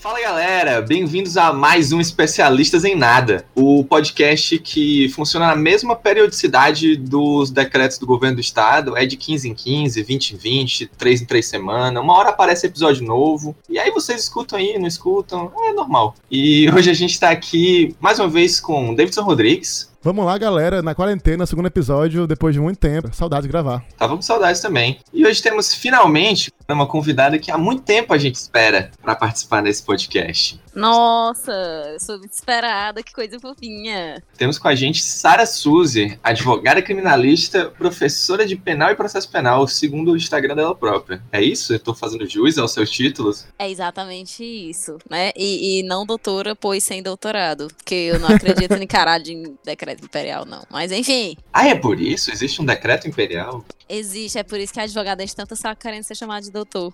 Fala galera, bem-vindos a mais um Especialistas em Nada, o podcast que funciona na mesma periodicidade dos decretos do governo do estado, é de 15 em 15, 20 em 20, 3 em 3 semanas, uma hora aparece episódio novo, e aí vocês escutam aí, não escutam, é normal. E hoje a gente está aqui mais uma vez com Davidson Rodrigues. Vamos lá, galera, na quarentena, segundo episódio, depois de muito tempo. Saudades de gravar. Tava com saudades também. E hoje temos finalmente uma convidada que há muito tempo a gente espera para participar desse podcast. Nossa, eu sou desesperada, que coisa fofinha. Temos com a gente Sara Suzy, advogada criminalista, professora de penal e processo penal, segundo o Instagram dela própria. É isso? Eu tô fazendo jus aos seus títulos? É exatamente isso, né? E, e não doutora, pois sem doutorado. Porque eu não acredito em caralho de decreto imperial, não. Mas enfim. Ah, é por isso? Existe um decreto imperial? Existe, é por isso que a advogada de tanto está querendo ser chamada de doutor.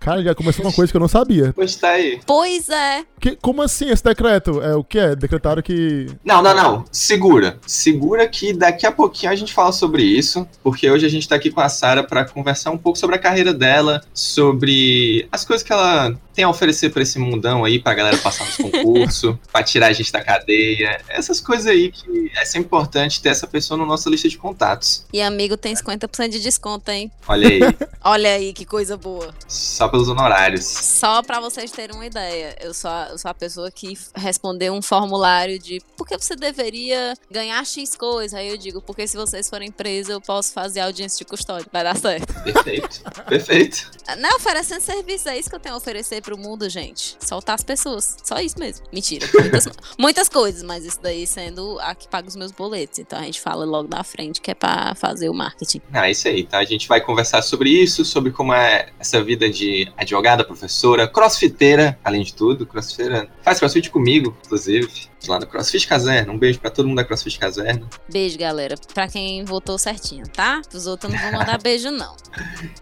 Cara, já começou uma coisa que eu não sabia. Pois tá aí. Pois é. Que, como assim esse decreto? É o que é? Decretaram que. Não, não, não. Segura. Segura que daqui a pouquinho a gente fala sobre isso, porque hoje a gente tá aqui com a Sara para conversar um pouco sobre a carreira dela, sobre as coisas que ela tem a oferecer para esse mundão aí, pra galera passar nos concursos, pra tirar a gente da cadeia. Essas coisas aí que é sempre importante ter essa pessoa na nossa lista de contatos. E amigo tem 50% de desconto, hein? Olha aí. Olha aí que coisa boa. Só pelos honorários. Só para vocês terem uma ideia, eu sou, a, eu sou a pessoa que respondeu um formulário de por que você deveria ganhar X coisa. Aí eu digo, porque se vocês forem presos, eu posso fazer audiência de custódia. Vai dar certo. Perfeito. Perfeito. Não oferecendo serviço, é isso que eu tenho a oferecer pro mundo, gente. Soltar as pessoas. Só isso mesmo. Mentira. Muitas, muitas coisas, mas isso daí sendo a que paga os meus boletos. Então a gente fala logo na frente que é pra fazer o marketing. Ah, isso aí, tá? A gente vai conversar sobre isso, sobre como é essa vida de advogada, professora, crossfiteira, além de tudo. Crossfiteira faz crossfit comigo, inclusive lá no CrossFit Caserna. Um beijo pra todo mundo da CrossFit Caserna. Beijo, galera. Pra quem votou certinho, tá? Os outros não vão mandar beijo, não.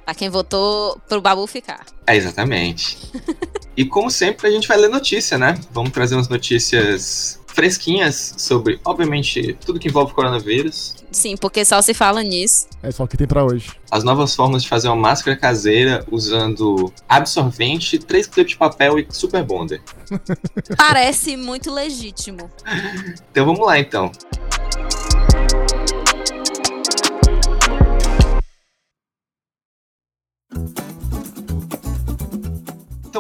Pra quem votou pro Babu ficar. É, exatamente. e como sempre, a gente vai ler notícia, né? Vamos trazer umas notícias fresquinhas sobre, obviamente, tudo que envolve coronavírus. Sim, porque só se fala nisso. É só o que tem pra hoje. As novas formas de fazer uma máscara caseira usando absorvente, três clipes de papel e super bonder. Parece muito legítimo. Então vamos lá, então.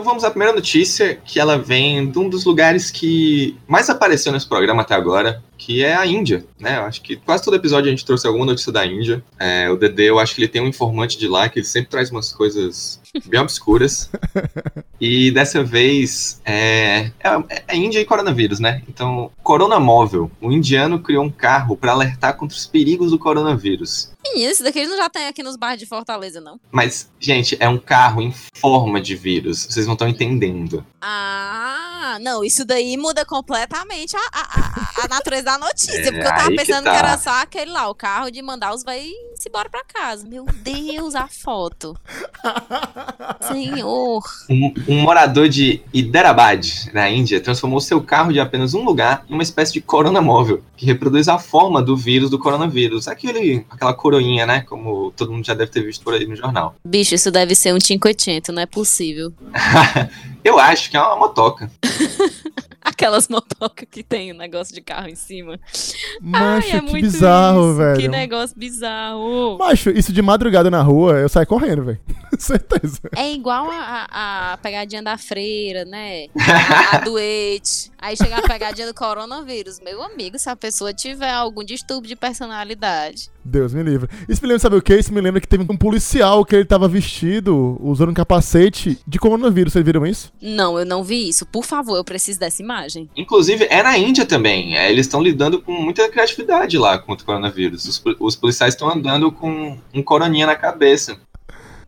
Então vamos à primeira notícia, que ela vem de um dos lugares que mais apareceu nesse programa até agora, que é a Índia, né? Eu acho que quase todo episódio a gente trouxe alguma notícia da Índia. É, o Dedê, eu acho que ele tem um informante de lá, que ele sempre traz umas coisas bem obscuras. e dessa vez é, é, é Índia e coronavírus, né? Então, Corona Móvel. O indiano criou um carro para alertar contra os perigos do coronavírus. Menino, isso daqui não já tem aqui nos bairros de Fortaleza, não? Mas, gente, é um carro em forma de vírus. Vocês não estão entendendo. Ah, não, isso daí muda completamente a, a, a natureza da notícia. É, porque eu tava aí que pensando tá. que, era só aquele lá, o carro de mandar os vai se embora pra casa. Meu Deus, a foto. Senhor. Um, um morador de Hyderabad, na Índia, transformou seu carro de apenas um lugar em uma espécie de corona móvel, que reproduz a forma do vírus do coronavírus. Aquele, aquela coroinha, né? Como todo mundo já deve ter visto por aí no jornal. Bicho, isso deve ser um 500, não é possível. Eu acho que é uma motoca. Aquelas motocas que tem o negócio de carro em cima. Macho, Ai, é que muito bizarro, isso. velho. Que negócio bizarro. Macho, isso de madrugada na rua, eu saio correndo, velho. Certeza. É igual a, a- a pegadinha da freira, né? A, a doente. Aí chega a pegadinha do coronavírus. Meu amigo, se a pessoa tiver algum distúrbio de personalidade. Deus me livre. Isso me lembra, sabe o que? Isso me lembra que teve um policial que ele tava vestido, usando um capacete de coronavírus. Vocês viram isso? Não, eu não vi isso. Por favor, eu preciso dessa imagem. Inclusive, é na Índia também. É, eles estão lidando com muita criatividade lá contra o coronavírus. Os, os policiais estão andando com um coroninha na cabeça.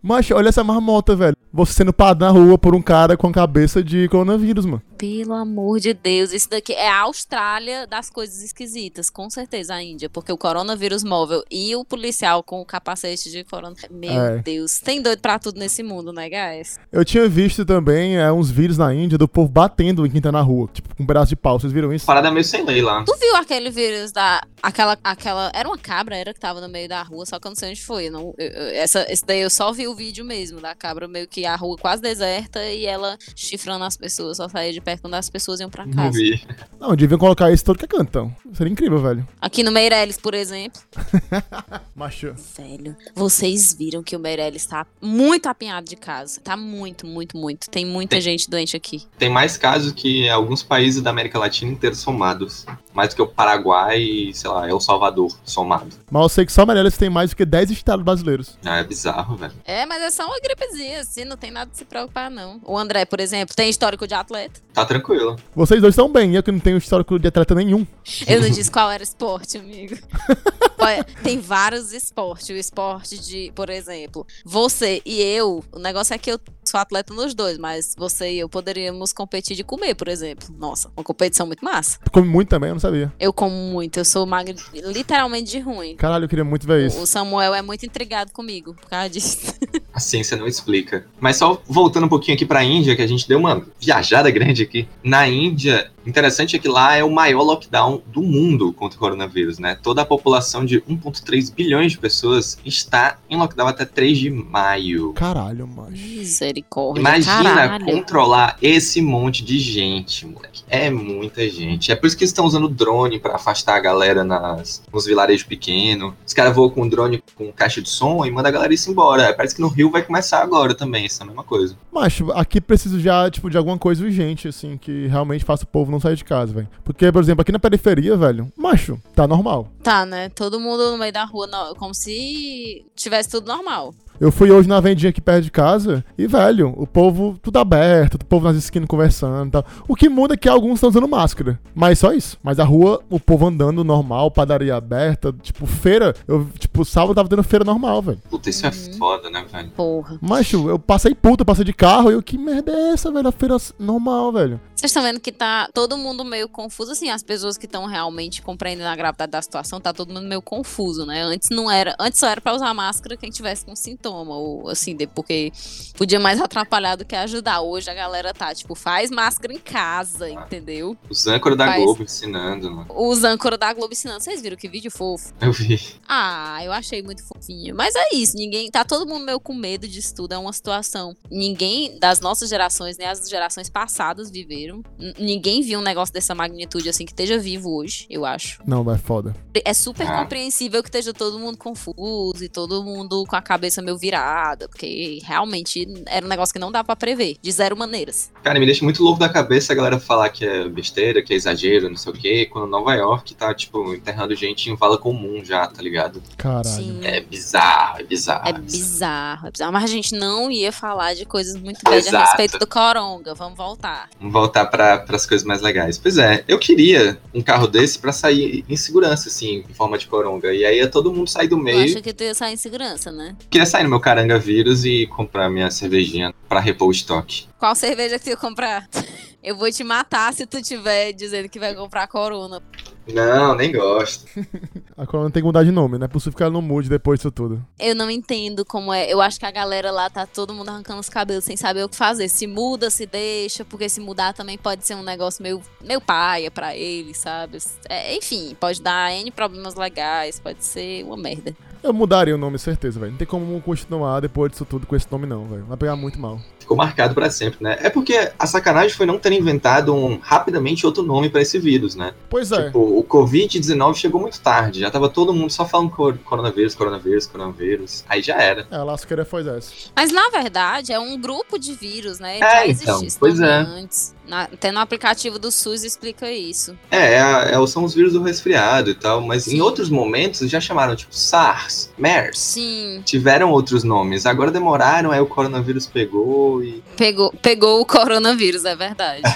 Macho, olha essa marmota, velho. Você sendo parado na rua por um cara com a cabeça de coronavírus, mano. Pelo amor de Deus, isso daqui é a Austrália das coisas esquisitas, com certeza a Índia, porque o coronavírus móvel e o policial com o capacete de corona. Meu É. Deus, tem doido pra tudo nesse mundo, né, guys? Eu tinha visto também é, uns vídeos na Índia do povo batendo em quem tá na rua, tipo, com um pedaço de pau. Vocês viram isso? Parada meio sem lei lá. Tu viu aquele vírus da. Aquela. aquela era uma cabra, era que tava no meio da rua, só que eu não sei onde foi. Não, eu- eu- essa, esse daí eu só vi o vídeo mesmo da cabra, meio que a rua quase deserta e ela chifrando as pessoas, só saía de perto quando as pessoas iam pra Não casa. vi. Não, deviam colocar isso todo que é canto, então. Seria incrível, velho. Aqui no Meirelles, por exemplo. Macho. Velho, vocês viram que o Meirelles tá muito apinhado de casa. Tá muito, muito, muito. Tem muita Tem. gente doente aqui. Tem mais casos que alguns países da América Latina inteiros somados. Mais do que o Paraguai e, sei lá, El Salvador somado. Mas eu sei que só Meirelles tem mais do que 10 estados brasileiros. Ah, é bizarro, velho. É, mas é só uma gripezinha, assim, não tem nada de se preocupar, não. O André, por exemplo, tem histórico de atleta. Tá tranquilo. Vocês dois estão bem, eu que não tenho histórico de atleta nenhum. Eu não disse qual era o esporte, amigo. Olha, tem vários esportes. O esporte de, por exemplo, você e eu, o negócio é que eu sou atleta nos dois, mas você e eu poderíamos competir de comer, por exemplo. Nossa, uma competição muito massa. Come muito também, eu não sabia. Eu como muito, eu sou literalmente de ruim. Caralho, eu queria muito ver isso. O Samuel é muito intrigado comigo por causa disso. A ciência não explica. Mas só voltando um pouquinho aqui pra Índia, que a gente deu uma viajada grande aqui. Na Índia, interessante é que lá é o maior lockdown do mundo contra o coronavírus, né? Toda a população de 1,3 bilhões de pessoas está em lockdown até 3 de maio. Caralho, macho. Misericórdia. Imagina caralho. controlar esse monte de gente, moleque. É muita gente. É por isso que eles estão usando drone pra afastar a galera nas, nos vilarejos pequenos. Os caras voam com drone com caixa de som e manda a galera ir embora. Parece que no Rio vai começar agora também, essa mesma coisa. Macho, aqui preciso já, tipo, de alguma coisa urgente, assim, que realmente faça o povo não sair de casa, velho. Porque, por exemplo, aqui na periferia, velho, macho, tá normal. Tá, né? Todo mundo no meio da rua, no- como se tivesse tudo normal. Eu fui hoje na vendinha aqui perto de casa e, velho, o povo tudo aberto, o povo nas esquinas conversando e tal. O que muda é que alguns estão usando máscara. Mas só isso. Mas a rua, o povo andando normal, padaria aberta, tipo, feira. Eu, tipo, sábado tava tendo feira normal, velho. Puta, isso é foda, né, velho? Porra. Macho, eu passei puta, passei de carro e eu, que merda é essa, velho? A feira normal, velho. Vocês estão vendo que tá todo mundo meio confuso, assim, as pessoas que estão realmente compreendendo a gravidade da situação, tá todo mundo meio confuso, né? Antes não era, antes só era pra usar máscara quem tivesse com sintoma, ou assim, de- porque podia mais atrapalhar do que ajudar. Hoje a galera tá, tipo, faz máscara em casa, entendeu? Os âncoras da Faz. Globo ensinando, mano. Os âncoras da Globo ensinando. Vocês viram que vídeo fofo? Eu vi. Ah, eu achei muito fofinho. Mas é isso, ninguém. Tá todo mundo meio com medo disso tudo. É uma situação. Ninguém das nossas gerações, nem as gerações passadas viveram. N- ninguém viu um negócio dessa magnitude assim que esteja vivo hoje, eu acho. Não, é foda. É super Ah. compreensível que esteja todo mundo confuso e todo mundo com a cabeça meio virada, porque realmente era um negócio que não dá pra prever, de zero maneiras. Cara, me deixa muito louco da cabeça a galera falar que é besteira, que é exagero, não sei o quê, quando Nova York tá, tipo, enterrando gente em vala comum já, tá ligado? Caralho. Sim. É bizarro, é bizarro. É bizarro, é bizarro. Mas a gente não ia falar de coisas muito bad a respeito do Coronga. Vamos voltar. Vamos voltar para as coisas mais legais. Pois é, eu queria um carro desse pra sair em segurança, assim, em forma de coronga. E aí ia todo mundo sair do Eu meio. acho que tu ia sair em segurança, né? Queria sair no meu caranga vírus e comprar minha cervejinha pra repor o estoque. Qual cerveja que tu ia comprar? Eu vou te matar se tu tiver dizendo que vai comprar Corona. Não, nem gosto. A Corona tem que mudar de nome, não é possível que ela não mude depois disso tudo. Eu não entendo como é. Eu acho que a galera lá tá todo mundo arrancando os cabelos sem saber o que fazer. Se muda, se deixa, porque se mudar também pode ser um negócio meio, meio paia pra eles, sabe? É, enfim, pode dar N problemas legais, pode ser uma merda. Eu mudaria o nome, certeza, velho. Não tem como continuar depois disso tudo com esse nome, não, velho. Vai pegar muito mal. Ficou marcado pra sempre, né? É porque a sacanagem foi não ter inventado um, rapidamente outro nome pra esse vírus, né? Pois é. Tipo, o Covid-19 chegou muito tarde. Já tava todo mundo só falando cor- coronavírus, coronavírus, coronavírus. Aí já era. É, a lasqueira foi essa. Mas na verdade é um grupo de vírus, né? É, Já existia então, pois é. antes. Na, até no aplicativo do SUS explica isso. É, é, é, são os vírus do resfriado e tal, mas em Sim. outros momentos já chamaram, tipo, SARS, MERS. Sim. Tiveram outros nomes. Agora demoraram, aí o coronavírus pegou e. Pegou, pegou o coronavírus, é verdade.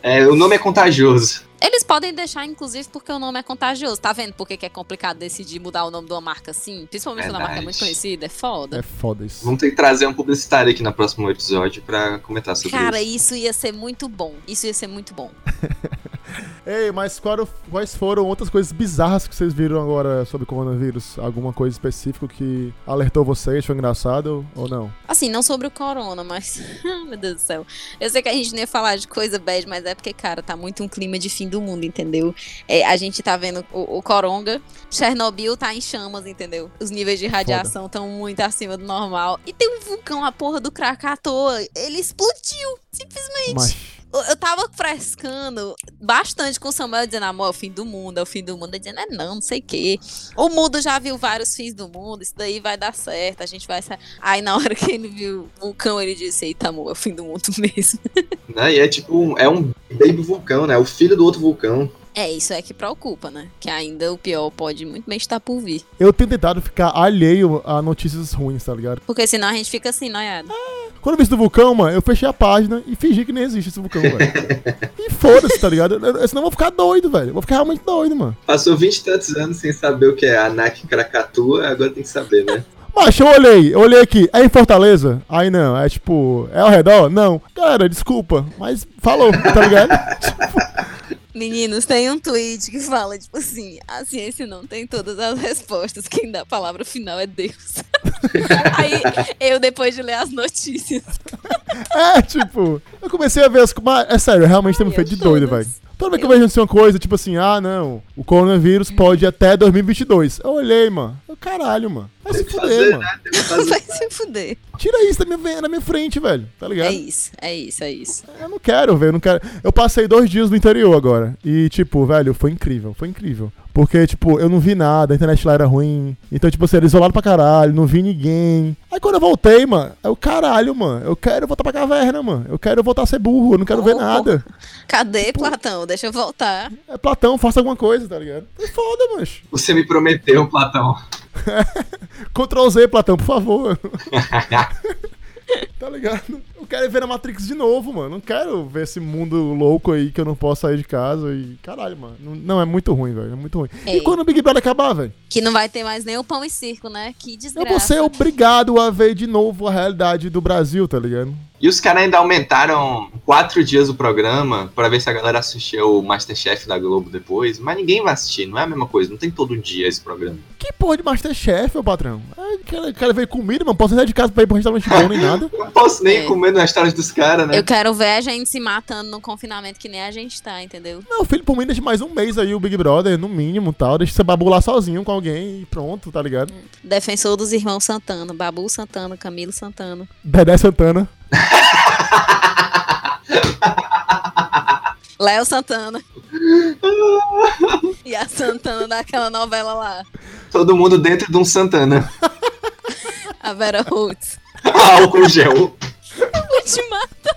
É, o nome é contagioso. Eles podem deixar, inclusive, porque o nome é contagioso. Tá vendo por que que é complicado decidir mudar o nome de uma marca assim? Principalmente quando a marca é muito Verdade. conhecida, é foda. É foda isso. Vamos ter que trazer um publicitário aqui no próximo episódio pra comentar sobre Cara, isso. isso ia ser muito bom. Isso ia ser muito bom. Ei, mas quais foram outras coisas bizarras que vocês viram agora sobre o coronavírus? Alguma coisa específica que alertou vocês? Foi engraçado ou não? Assim, não sobre o corona, mas. Meu Deus do céu. Eu sei que a gente não ia falar de coisa bad, mas é porque, cara, tá muito um clima de fim do mundo, entendeu? É, a gente tá vendo o, o Coronga, Chernobyl tá em chamas, entendeu? Os níveis de radiação estão muito acima do normal. E tem um vulcão, a porra do Krakatoa. Ele explodiu, simplesmente. Mas. Eu- tava frescando bastante com o Samuel dizendo, amor, é o fim do mundo, é o fim do mundo. Ele dizendo, é não, não sei o quê. O mundo já viu vários fins do mundo, isso daí vai dar certo, a gente vai sair. Aí na hora que ele viu o vulcão, ele disse, eita, amor, é o fim do mundo mesmo. Né? E é tipo, um- é um baby vulcão, né? O filho do outro vulcão. É, isso é que preocupa, né? Que ainda o pior pode muito bem estar por vir. Eu tenho tentado ficar alheio a notícias ruins, tá ligado? Porque senão a gente fica assim, noiado. Quando eu vi isso do vulcão, mano, eu fechei a página e fingi que nem existe esse vulcão, velho. e foda-se, tá ligado? Eu- Senão eu vou ficar doido, velho. Vou ficar realmente doido, mano. Passou 20 e tantos anos sem saber o que é Anak Krakatoa, agora tem que saber, né? Mas eu olhei, eu olhei aqui, é em Fortaleza? Aí não, é tipo, é ao redor? Não. Cara, desculpa, mas falou, tá ligado? Meninos, tem um tweet que fala, tipo assim, a ciência não tem todas as respostas, quem dá a palavra final é Deus. Aí, eu, depois de ler as notícias, É, tipo, eu comecei a ver as. É sério, realmente me Ai, feito de doido, velho. Toda vez que eu vejo assim uma coisa, tipo assim, ah, não, o coronavírus pode ir até 2022. Eu olhei, mano. Eu, caralho, mano. Vai se fuder, fazer, mano. né? Fazer. vai se fuder. Tira isso da minha, da minha frente, velho. Tá ligado? É isso, é isso, é isso. Eu não quero, velho. Eu não quero. Eu passei dois dias no interior agora. E, tipo, velho, foi incrível. Foi incrível. Porque, tipo, eu não vi nada, a internet lá era ruim. Então, tipo, assim, era isolado pra caralho, não vi ninguém. Aí quando eu voltei, mano, é o caralho, mano. Eu quero voltar pra caverna, mano. Eu quero voltar a ser burro, eu não quero ver Oh. nada. Cadê, Platão? Deixa eu voltar. É Platão, faça alguma coisa, tá ligado? É foda, mancho. Você me prometeu, Platão. Ctrl Z, Platão, por favor. tá ligado? Eu quero ver a Matrix de novo, mano. Não quero ver esse mundo louco aí que eu não posso sair de casa e. Caralho, mano. Não, não, é muito ruim, velho. É muito ruim. E Ei. quando o Big Brother acabar, velho? Que não vai ter mais nem o pão e circo, né? Que Eu desgraça. vou ser obrigado a ver de novo a realidade do Brasil, tá ligado? E os caras ainda aumentaram quatro dias o programa pra ver se a galera assistia o Masterchef da Globo depois. Mas ninguém vai assistir, não é a mesma coisa. Não tem todo dia esse programa. Que porra de Masterchef, meu patrão? Ai, quero, quero ver comida, mano. Posso sair de casa pra ir pro restaurante bom nem nada. Não posso nem É. comer nas histórias dos caras, né? Eu quero ver a gente se matando no confinamento que nem a gente tá, entendeu? Meu filho, por mim, deixa mais um mês aí o Big Brother, no mínimo tal. Deixa você babular sozinho com alguém e pronto, tá ligado? Defensor dos irmãos Santana, Babu Santana, Camilo Santana. Dedé Santana. Léo Santana. e a Santana daquela novela lá. Todo mundo dentro de um Santana. A Vera Holtz. Álcool gel. Vou te matar,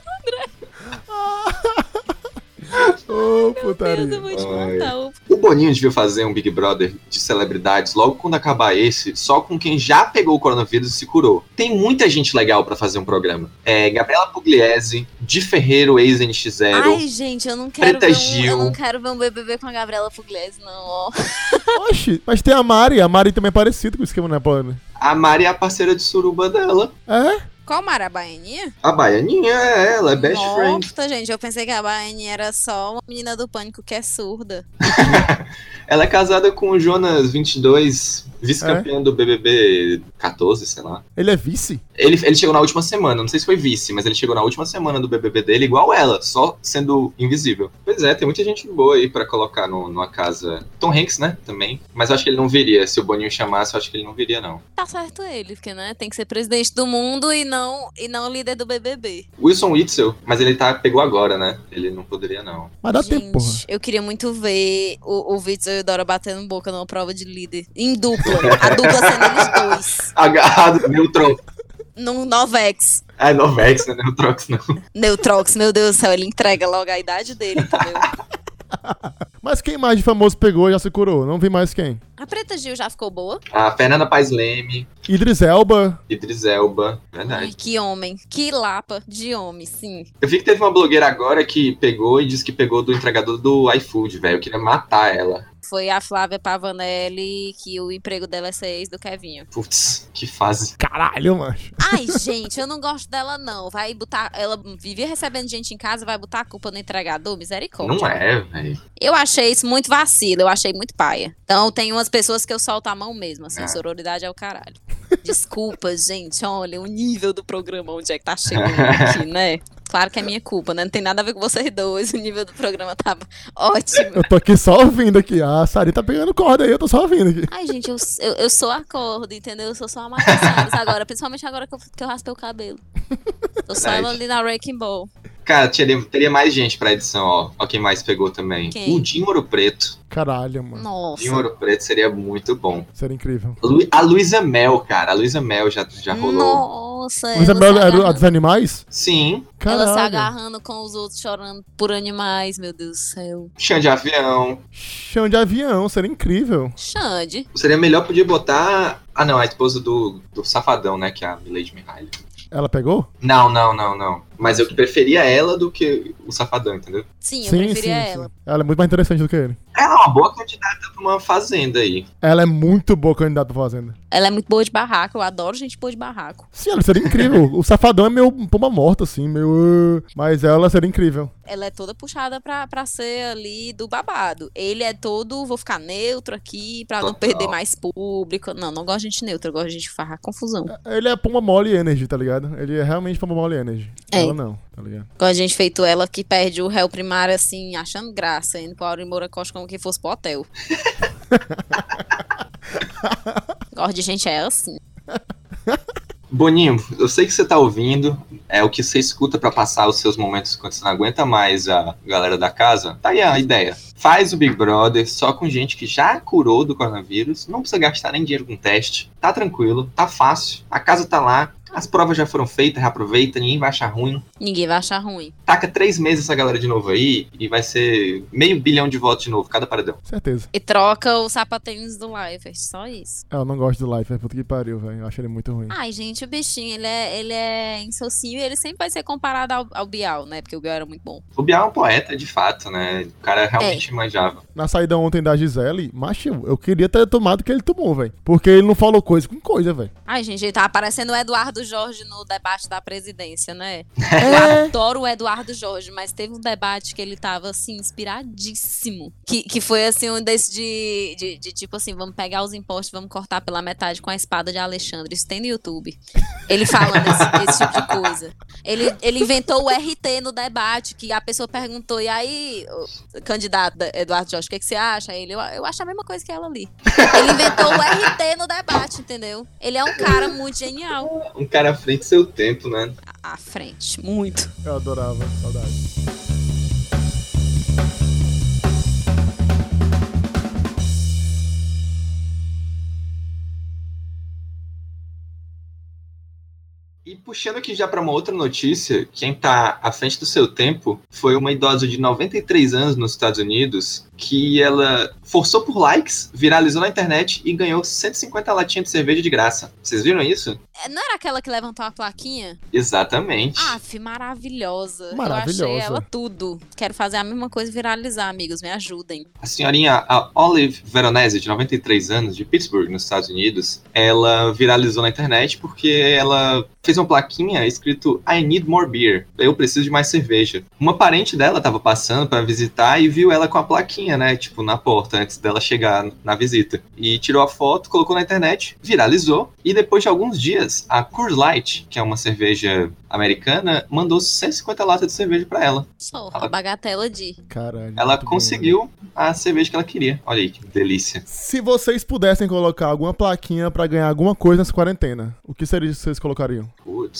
Ô, Deus, eu putaria. vou te Ai. matar. Boninho devia fazer um Big Brother de celebridades logo quando acabar esse, só com quem já pegou o coronavírus e se curou. Tem muita gente legal pra fazer um programa. É Gabriela Pugliese, Di Ferreiro, ex-NX0. Ai, gente, eu não quero Preta ver um, Gil. eu não quero ver um BBB com a Gabriela Pugliese, não, ó. Oxi, mas tem a Mari. A Mari também é parecida com o esquema Napoleão. A Mari é a parceira de suruba dela. É? Qual Mara Baianinha? A Baianinha é ela, é best friend. Nossa, gente, eu pensei que a Baianinha era só uma menina do pânico que é surda. Ela é casada com o Jonas 22, vice-campeão É? do BBB 14, sei lá. Ele é vice? Ele, ele chegou na última semana, não sei se foi vice, mas ele chegou na última semana do BBB dele igual ela, só sendo invisível. Pois é, tem muita gente boa aí pra colocar no, numa casa. Tom Hanks, né, também. Mas eu acho que ele não viria. Se o Boninho chamasse, eu acho que ele não viria, não. Tá certo ele, porque, né, tem que ser presidente do mundo e não, e não líder do BBB. Wilson Witzel, mas ele tá, pegou agora, né? Ele não poderia, não. Mas dá gente, tempo, porra. eu queria muito ver o, o Witzel e o Dora batendo boca numa prova de líder. Em dupla. A dupla sendo eles dois. Agarrado, Neutrox. Num Novex. Ah, Novex, né? Neutrox, não. Neutrox, meu Deus do céu, ele entrega logo a idade dele, entendeu? Mas quem mais de famoso pegou e já se curou? Não vi mais quem. A Preta Gil já ficou boa? A Fernanda Paes Leme, Idris Elba. Idris Elba, Ai, verdade. que homem. Que lapa de homem, sim. Eu vi que teve uma blogueira agora que pegou e disse que pegou do entregador do iFood, velho. Eu queria matar ela. Foi a Flávia Pavanelli que o emprego dela é ser ex do Kevinho. Putz, que fase. Caralho, macho. Ai, gente, eu não gosto dela, não. Vai botar. Ela vivia recebendo gente em casa, vai botar a culpa no entregador? Misericórdia. Não é, velho. Eu achei isso muito vacilo, eu achei muito paia. Então tem umas pessoas que eu solto a mão mesmo, assim, É. sororidade é o caralho. Desculpa, gente, olha o nível do programa, onde é que tá chegando aqui, né? Claro que é minha culpa, né? Não tem nada a ver com vocês dois, o nível do programa tava ótimo. Eu tô aqui só ouvindo aqui. A Sari tá pegando corda aí, eu tô só ouvindo aqui. Ai, gente, eu, eu, eu sou a corda, entendeu? Eu sou só a Cyrus agora, principalmente agora que eu, que eu raspei o cabelo. Tô só ela Verdade. ali na Wrecking Ball. Cara, teria, teria mais gente pra edição, ó. Ó quem mais pegou também. Quem? O Dinho Ouro Preto. Caralho, mano. Nossa. Dinho Ouro Preto seria muito bom. Seria incrível. Lu- A Luísa Mel, cara. A Luísa Mel já, já rolou. Nossa, Mas a ela Bela se era agarrando- a dos animais? Sim. Ela se Caralho. agarrando com os outros, chorando por animais, meu Deus do céu. Chão de avião. Chão de avião, seria incrível. Xande. Seria melhor podia botar. Ah, não, a esposa do, do Safadão, né? Que é a Milady Mihaly. Ela pegou? Não, não, não, não. Mas eu preferia ela do que o Safadão, entendeu? Sim, eu preferia ela. Ela é muito mais interessante do que ele. Ela é uma boa candidata pra uma fazenda aí. Ela é muito boa candidata pra fazenda. Ela é muito boa de barraco, eu adoro gente boa de barraco. Sim, ela seria incrível. o safadão é meio pomba morta, assim, meio. "Ah", Mas ela seria incrível. Ela é toda puxada pra, pra ser ali do babado. Ele é todo, vou ficar neutro aqui pra não Total. perder mais público. Não, não gosto de gente neutra, eu gosto de gente farra confusão. Ele é pomba mole energy, tá ligado? Ele é realmente pomba mole energy. É. Ela não, tá ligado? Gosto de gente feito ela que perde o réu primário assim, achando graça, indo pro Auri Moura Costa como que fosse pro hotel. gosto de gente é assim. Boninho, eu sei que você tá ouvindo, é o que você escuta pra passar os seus momentos quando você não aguenta mais a galera da casa. Tá aí a ideia. Faz o Big Brother só com gente que já curou do coronavírus, não precisa gastar nem dinheiro com teste, tá tranquilo, tá fácil, a casa tá lá, as provas já foram feitas, reaproveita, ninguém vai achar ruim. Ninguém vai achar ruim. Taca três meses essa galera de novo aí e vai ser meio bilhão de votos de novo, cada paredão. Certeza. E troca os sapatinhos do Life, só isso. Eu não gosto do Life, é puta que pariu, velho. Eu acho ele muito ruim. Ai, gente, o bichinho, ele é, ele é insocinho e ele sempre vai ser comparado ao, ao Bial, né? Porque o Bial era muito bom. O Bial é um poeta, de fato, né? O cara realmente manjava. Na saída ontem da Gisele, macho, eu queria ter tomado o que ele tomou, velho. Porque ele não falou coisa com coisa, velho. Ai, gente, ele tá aparecendo o Eduardo Jorge no debate da presidência, né? É. Eu adoro o Eduardo Jorge, mas teve um debate que ele tava, assim, inspiradíssimo. Que, que foi, assim, um desse de, de, de, tipo assim, vamos pegar os impostos, vamos cortar pela metade com a espada de Alexandre. Isso tem no YouTube. Ele falando esse, esse tipo de coisa. Ele, ele inventou o RT no debate, que a pessoa perguntou, e aí, o candidato da- Eduardo Jorge, o que, que você acha? Ele, eu, eu acho a mesma coisa que ela ali. Ele inventou o RT no debate, entendeu? Ele é um cara muito genial. Um cara à frente do seu tempo, né? À frente, muito. Eu adorava, saudade. Puxando aqui já para uma outra notícia, quem tá à frente do seu tempo foi uma idosa de 93 anos nos Estados Unidos que ela forçou por likes, viralizou na internet e ganhou 150 latinhas de cerveja de graça. Vocês viram isso? É, Não era aquela que levantou a plaquinha? Exatamente. Aff, maravilhosa. Maravilhosa. Eu achei ela tudo. Quero fazer a mesma coisa e viralizar, amigos. Me ajudem. A senhorinha a Olive Veronese, de 93 anos, de Pittsburgh, nos Estados Unidos, ela viralizou na internet porque ela fez uma plaquinha escrito I need more beer. Eu preciso de mais cerveja. Uma parente dela estava passando para visitar e viu ela com a plaquinha, né? Tipo, na porta, antes dela chegar na visita. E tirou a foto, colocou na internet, viralizou. E depois de alguns dias, a Coors Light, que é uma cerveja americana, mandou 150 latas de cerveja para ela. Só, Ela- a bagatela de. Caralho. Ela bom, conseguiu a cerveja que ela queria. Olha aí, que delícia. Se vocês pudessem colocar alguma plaquinha pra ganhar alguma coisa nessa quarentena, o que seria que vocês colocariam? Putz.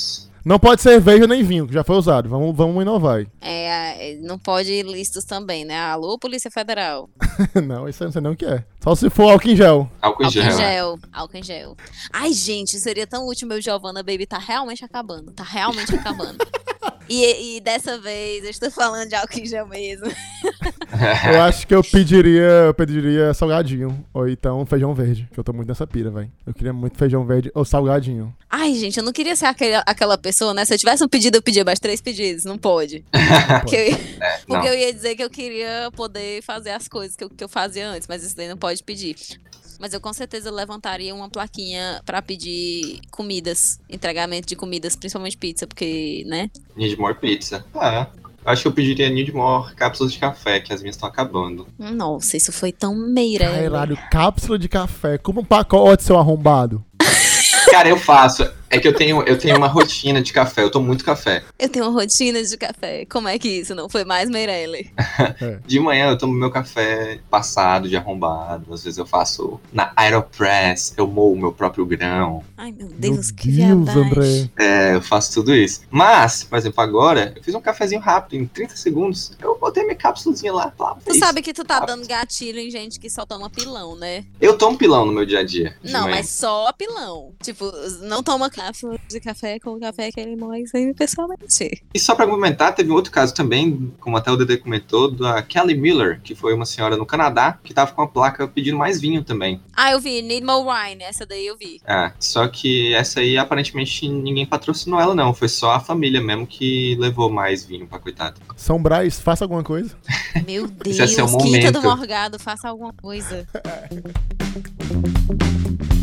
Não pode cerveja nem vinho, que já foi usado. Vamos, vamos inovar aí. É, é, não pode ir listos também, né? Alô, Polícia Federal. não, isso aí não sei nem o que é. Só se for álcool em gel. Álcool em Álcool em gel. gel. Álcool em gel. Ai, gente, seria tão útil meu Giovanna Baby. Tá realmente acabando. Tá realmente acabando. E, e dessa vez eu estou falando de álcool em gel mesmo. Eu acho que eu pediria, eu pediria salgadinho. Ou então feijão verde. Que eu tô muito nessa pira, velho. Eu queria muito feijão verde ou salgadinho. Ai, gente, eu não queria ser aquele, aquela pessoa, né? Se eu tivesse um pedido, eu pedia mais três pedidos. Não pode. Porque, eu, É, não. porque eu ia dizer que eu queria poder fazer as coisas que eu, que eu fazia antes, mas isso daí não pode pedir. Mas eu com certeza levantaria uma plaquinha pra pedir comidas, entregamento de comidas, principalmente pizza, porque, né? Need more pizza. Ah, acho que eu pediria Need more cápsulas de café, que as minhas estão acabando. Nossa, isso foi tão meira. Caralho, cápsula de café. Compra um pacote, seu arrombado. Cara, eu faço. É que eu tenho, eu tenho uma rotina de café, eu tomo muito café. Eu tenho uma rotina de café. Como é que isso não foi mais Meirelle? De manhã eu tomo meu café passado, de arrombado. Às vezes eu faço na Aeropress, eu moo o meu próprio grão. Ai, meu Meu Deus, que Deus. André. É, eu faço tudo isso. Mas, por exemplo, agora, eu fiz um cafezinho rápido, em 30 segundos. Eu botei minha cápsulazinha lá. Lá, Tu fiz. sabe que tu tá Rápido. dando gatilho em gente que só toma pilão, né? Eu tomo pilão no meu dia a dia. Não, manhã. mas só pilão. Tipo, não toma cápsula de café com café que ele morre sem pessoalmente. E só pra complementar, teve um outro caso também, como até o Dede comentou, da Kelly Miller, que foi uma senhora no Canadá, que tava com a placa pedindo mais vinho também. Ah, eu vi, Need More Wine, essa daí eu vi. Ah, só que essa aí aparentemente ninguém patrocinou ela, não. Foi só a família mesmo que levou mais vinho pra coitada. São Braz, faça alguma coisa. Meu Deus, Esse é Quinta do. Morgado, faça alguma coisa.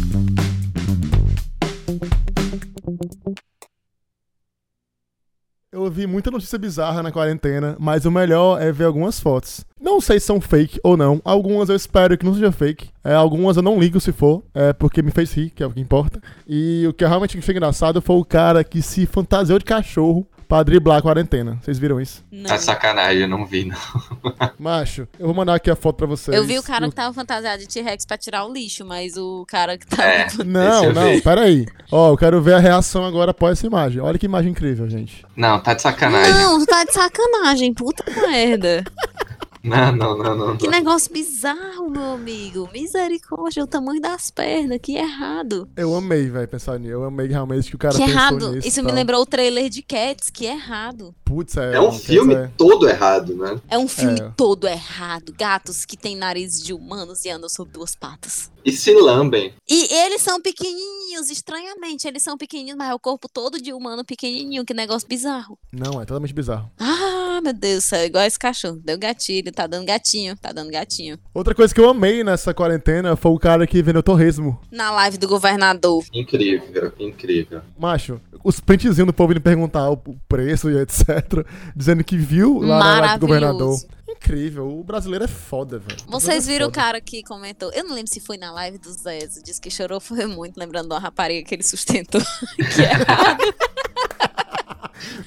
Eu ouvi muita notícia bizarra na quarentena, mas o melhor é ver algumas fotos. Não sei se são fake ou não. Algumas eu espero que não seja fake. É, algumas eu não ligo se for, é porque me fez rir, que é o que importa. E o que realmente achei engraçado foi o cara que se fantasiou de cachorro pra driblar a quarentena. Vocês viram isso? Não. Tá de sacanagem, eu não vi, não. Macho, eu vou mandar aqui a foto pra vocês. Eu vi o cara E que tava fantasiado de T-Rex pra tirar o lixo, mas o cara que tava. É. Não, eu não, vi. peraí. Ó, eu quero ver a reação agora após essa imagem. Olha que imagem incrível, gente. Não, tá de sacanagem. Não, tá de sacanagem, puta merda. Não, não, não, não. Que negócio bizarro, meu amigo. Misericórdia, o tamanho das pernas, que errado. Eu amei, velho, pensar nisso. Eu amei realmente que o cara que pensou errado. nisso. Isso me tal. lembrou o trailer de Cats, que errado. Putz, é. É um filme dizer, todo errado, né? É um filme É. todo errado. Gatos que têm nariz de humanos e andam sobre duas patas. E se lambem. E eles são pequenininhos, estranhamente. Eles são pequenininhos, mas é o corpo todo de humano pequenininho. Que negócio bizarro. Não, é totalmente bizarro. Ah, meu Deus do céu. Igual esse cachorro. Deu gatilho, tá dando gatinho. Tá dando gatinho. Outra coisa que eu amei nessa quarentena foi o cara que vendeu torresmo. Na live do governador. Incrível, incrível. Macho, os printzinhos do povo indo perguntar o o preço e etc. Dizendo que viu lá na live do governador. Incrível, o brasileiro é foda, velho. O Vocês é viram o foda. cara que comentou. Eu não lembro se foi na live do Zé. Disse que chorou foi muito, lembrando uma rapariga que ele sustentou. que é.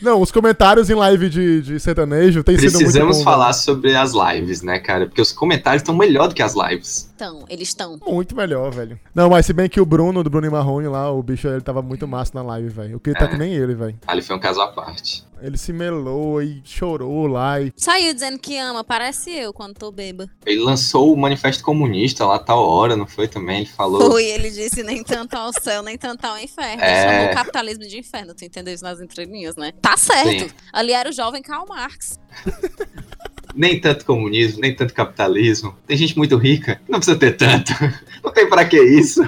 Não, os comentários em live de, de sertanejo tem sido muito Precisamos falar sobre as lives, né, cara? Porque os comentários estão melhor do que as lives. Então, eles estão. Muito melhor, velho. Não, mas se bem que o Bruno, do Bruno e Marrone lá, o bicho, ele tava muito massa na live, velho. Eu queria estar É. que nem ele, velho. Ali foi um caso à parte. Ele se melou e chorou lá e Saiu dizendo que ama, parece eu quando tô beba. Ele lançou o Manifesto Comunista lá tal hora, não foi também? Ele falou. Foi, ele disse nem tanto ao céu, nem tanto ao inferno. É. Ele chamou o capitalismo de inferno, tu entendeu isso nas entrelinhas, né? Tá certo. Sim. Ali era o jovem Karl Marx. Nem tanto comunismo, nem tanto capitalismo. Tem gente muito rica, não precisa ter tanto. Não tem pra que isso.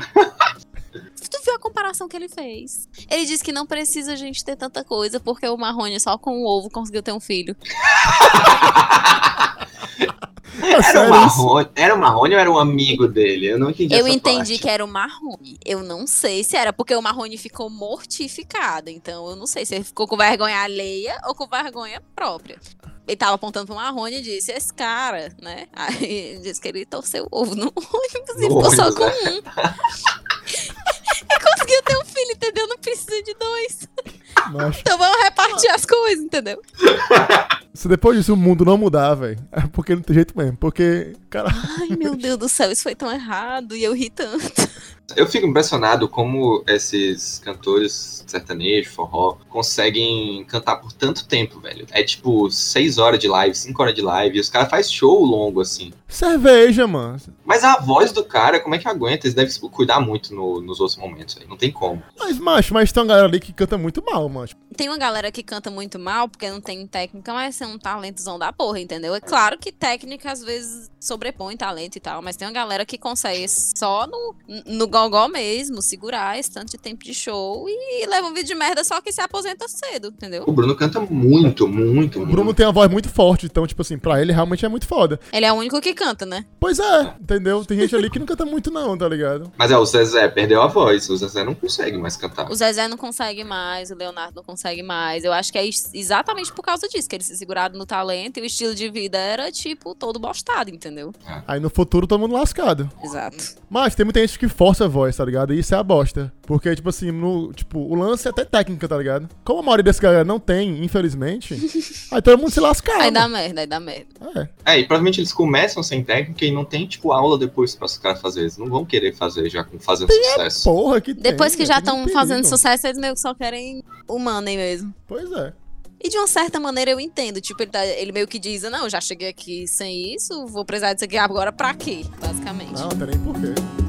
Tu viu a comparação que ele fez? Ele disse que não precisa a gente ter tanta coisa, porque o Marrone só com o ovo conseguiu ter um filho. É Era o? Marrone, era o Marrone ou era um amigo dele? Eu não entendi Eu essa entendi parte. que era o Marrone. Eu não sei se era, porque o Marrone ficou mortificado. Então eu não sei se ele ficou com vergonha alheia ou com vergonha própria. Ele tava apontando pro Marrone e disse: Esse cara, né? Aí ele disse que ele torceu o ovo no ônibus e ficou só com né? um. e conseguiu ter um filho, entendeu? Não precisa de dois. Então vamos repartir as coisas, entendeu? Se depois disso o mundo não mudar, velho, é porque não tem jeito mesmo. Porque, cara, Ai, meu Deus do céu, isso foi tão errado e eu ri tanto. Eu fico impressionado como esses cantores sertanejo, forró, conseguem cantar por tanto tempo, velho. É tipo 6 horas de live, 5 horas de live, e os caras fazem show longo, assim. Cerveja, mano. Mas a voz do cara, como é que aguenta? Eles devem cuidar muito no- nos outros momentos, velho. Não tem como. Mas, macho, mas tem uma galera ali que canta muito mal, macho. Tem uma galera que canta muito mal porque não tem técnica, mas é um talentozão da porra, entendeu? É claro que técnica às vezes sobrepõe talento e tal, mas tem uma galera que consegue só no, no gogó mesmo segurar esse tanto de tempo de show e leva um vídeo de merda só que se aposenta cedo, entendeu? O Bruno canta muito, muito, O muito. Bruno tem uma voz muito forte, então, tipo assim, pra ele realmente é muito foda. Ele é o único que canta, né? Pois é, entendeu? Tem gente ali que não canta muito, não, tá ligado? Mas é, o Zezé perdeu a voz. O Zezé não consegue mais cantar. O Zezé não consegue mais, o Leonardo não consegue mais. Eu acho que é ex- exatamente por causa disso, que eles se seguraram no talento e o estilo de vida era, tipo, todo bostado, entendeu? Aí no futuro todo mundo lascado. Exato. Mas tem muita gente que força a voz, tá ligado? E isso é a bosta. Porque, tipo assim, no, tipo, o lance é até técnica, tá ligado? Como a maioria desse galera não tem, infelizmente, aí todo mundo se lasca. Aí dá merda, aí dá merda. É. É, e provavelmente eles começam sem técnica e não tem, tipo, aula depois para os caras fazerem. Eles não vão querer fazer já com fazendo sucesso. Porra, que tem, Depois que é já estão fazendo sucesso, eles meio que só querem o money mesmo. Pois é. E de uma certa maneira eu entendo. Tipo, ele, tá- ele meio que diz, não, já cheguei aqui sem isso, vou precisar disso aqui agora pra quê? Basicamente. Não, não tem nem porquê.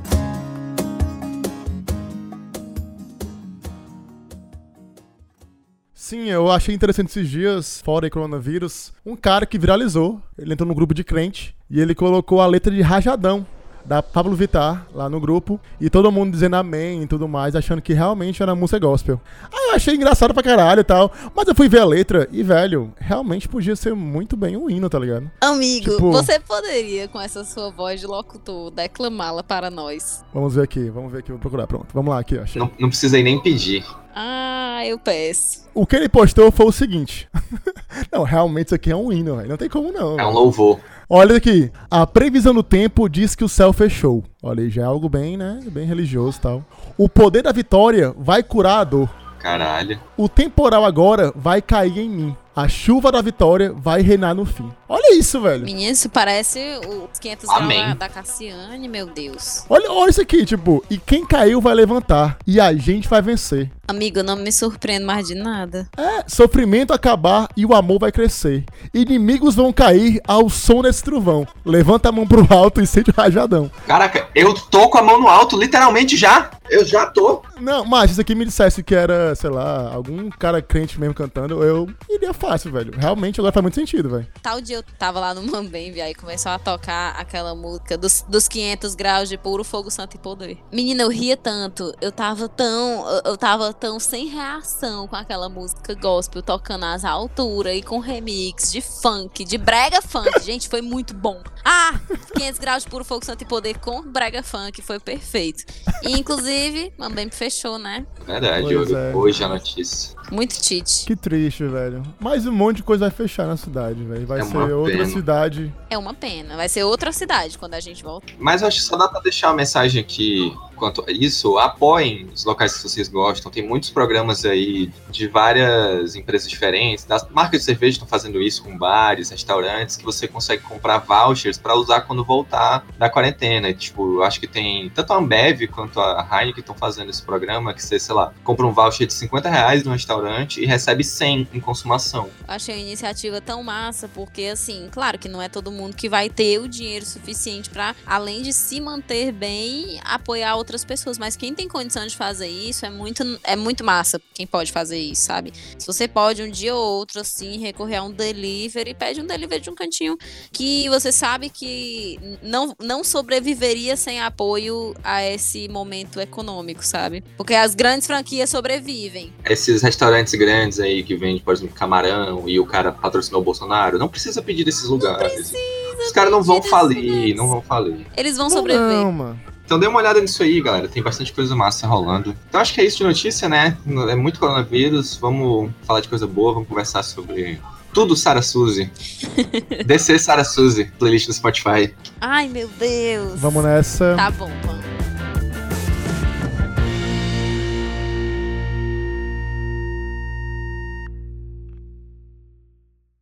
Sim, eu achei interessante esses dias, fora aí coronavírus, um cara que viralizou. Ele entrou no grupo de crente e ele colocou a letra de Rajadão da Pablo Vittar lá no grupo e todo mundo dizendo amém e tudo mais, achando que realmente era música gospel. Aí eu achei engraçado pra caralho e tal, mas eu fui ver a letra e, velho, realmente podia ser muito bem um hino, tá ligado? Amigo, Tipo- você poderia, com essa sua voz de locutor, declamá-la para nós? Vamos ver aqui, vamos ver aqui, vou procurar, pronto. Vamos lá aqui, achei. Não, não precisei nem pedir. Ah, eu peço. O que ele postou foi o seguinte. não, realmente isso aqui é um hino, velho. Não tem como não. É um louvor. Olha aqui. A previsão do tempo diz que o céu fechou. Olha aí, já é algo bem, né? Bem religioso e tal. O poder da vitória vai curar a dor. Caralho. O temporal agora vai cair em mim. A chuva da vitória vai reinar no fim. Olha isso, velho. Menino, isso parece os 500 Amém. graus da Cassiane, meu Deus. Olha, olha isso aqui, tipo, e quem caiu vai levantar. E a gente vai vencer. Amigo, eu não me surpreendo mais de nada. É, sofrimento acabar e o amor vai crescer. Inimigos vão cair ao som desse trovão. Levanta a mão pro alto e sente o rajadão. Caraca, eu tô com a mão no alto, literalmente já. Eu já tô. Não, mas se isso aqui me dissesse que era, sei lá, algum cara crente mesmo cantando, eu iria fácil, velho. Realmente agora faz muito sentido, velho. Tal dia eu tava lá no Mambembe, aí começou a tocar aquela música dos, dos 500 graus de puro fogo, santo e poder. Menina, eu ria tanto, eu tava tão, eu- tava tão sem reação com aquela música gospel, tocando às alturas e com remix de funk, de brega funk. Gente, foi muito bom. Ah, 500 graus de puro fogo, santo e poder com brega funk, foi perfeito. E, inclusive, Mambembe fechou, né? Verdade, Pois hoje, é. hoje a notícia. Muito tite. Que triste, velho. Mais um monte de coisa vai fechar na cidade, velho. Vai É ser outra pena. cidade. É uma pena. Vai ser outra cidade quando a gente volta. Mas eu acho que só dá pra deixar uma mensagem aqui quanto a isso. Apoiem os locais que vocês gostam. Tem muitos programas aí de várias empresas diferentes. Das marcas de cerveja estão fazendo isso com bares, restaurantes, que você consegue comprar vouchers pra usar quando voltar da quarentena. E, tipo, acho que tem tanto a Ambev quanto a Heineken estão fazendo esse programa que você, sei lá, compra um voucher de 50 reais no restaurante e recebe 100 em consumação. Achei a iniciativa tão massa, porque assim, claro que não é todo mundo que vai ter o dinheiro suficiente pra, além de se manter bem, apoiar outras pessoas. Mas quem tem condição de fazer isso é muito, é muito massa quem pode fazer isso, sabe? Se você pode um dia ou outro, assim, recorrer a um delivery, pede um delivery de um cantinho que você sabe que não, não sobreviveria sem apoio a esse momento econômico, sabe? Porque as grandes franquias sobrevivem. Esses restaurantes grandes aí que vendem, por exemplo, camarão e o cara patrocinou o Bolsonaro, não precisa pedir desses lugares. Os caras não vão falir, não vão falir. Eles vão Não, sobreviver. não, mano. Então dê uma olhada nisso aí, galera. Tem bastante coisa massa rolando. Então acho que é isso de notícia, né? É muito coronavírus. Vamos falar de coisa boa, vamos conversar sobre tudo Sara Suzy. DC Sara Suzy, playlist do Spotify. Ai, meu Deus. Vamos nessa. Tá bom, vamos.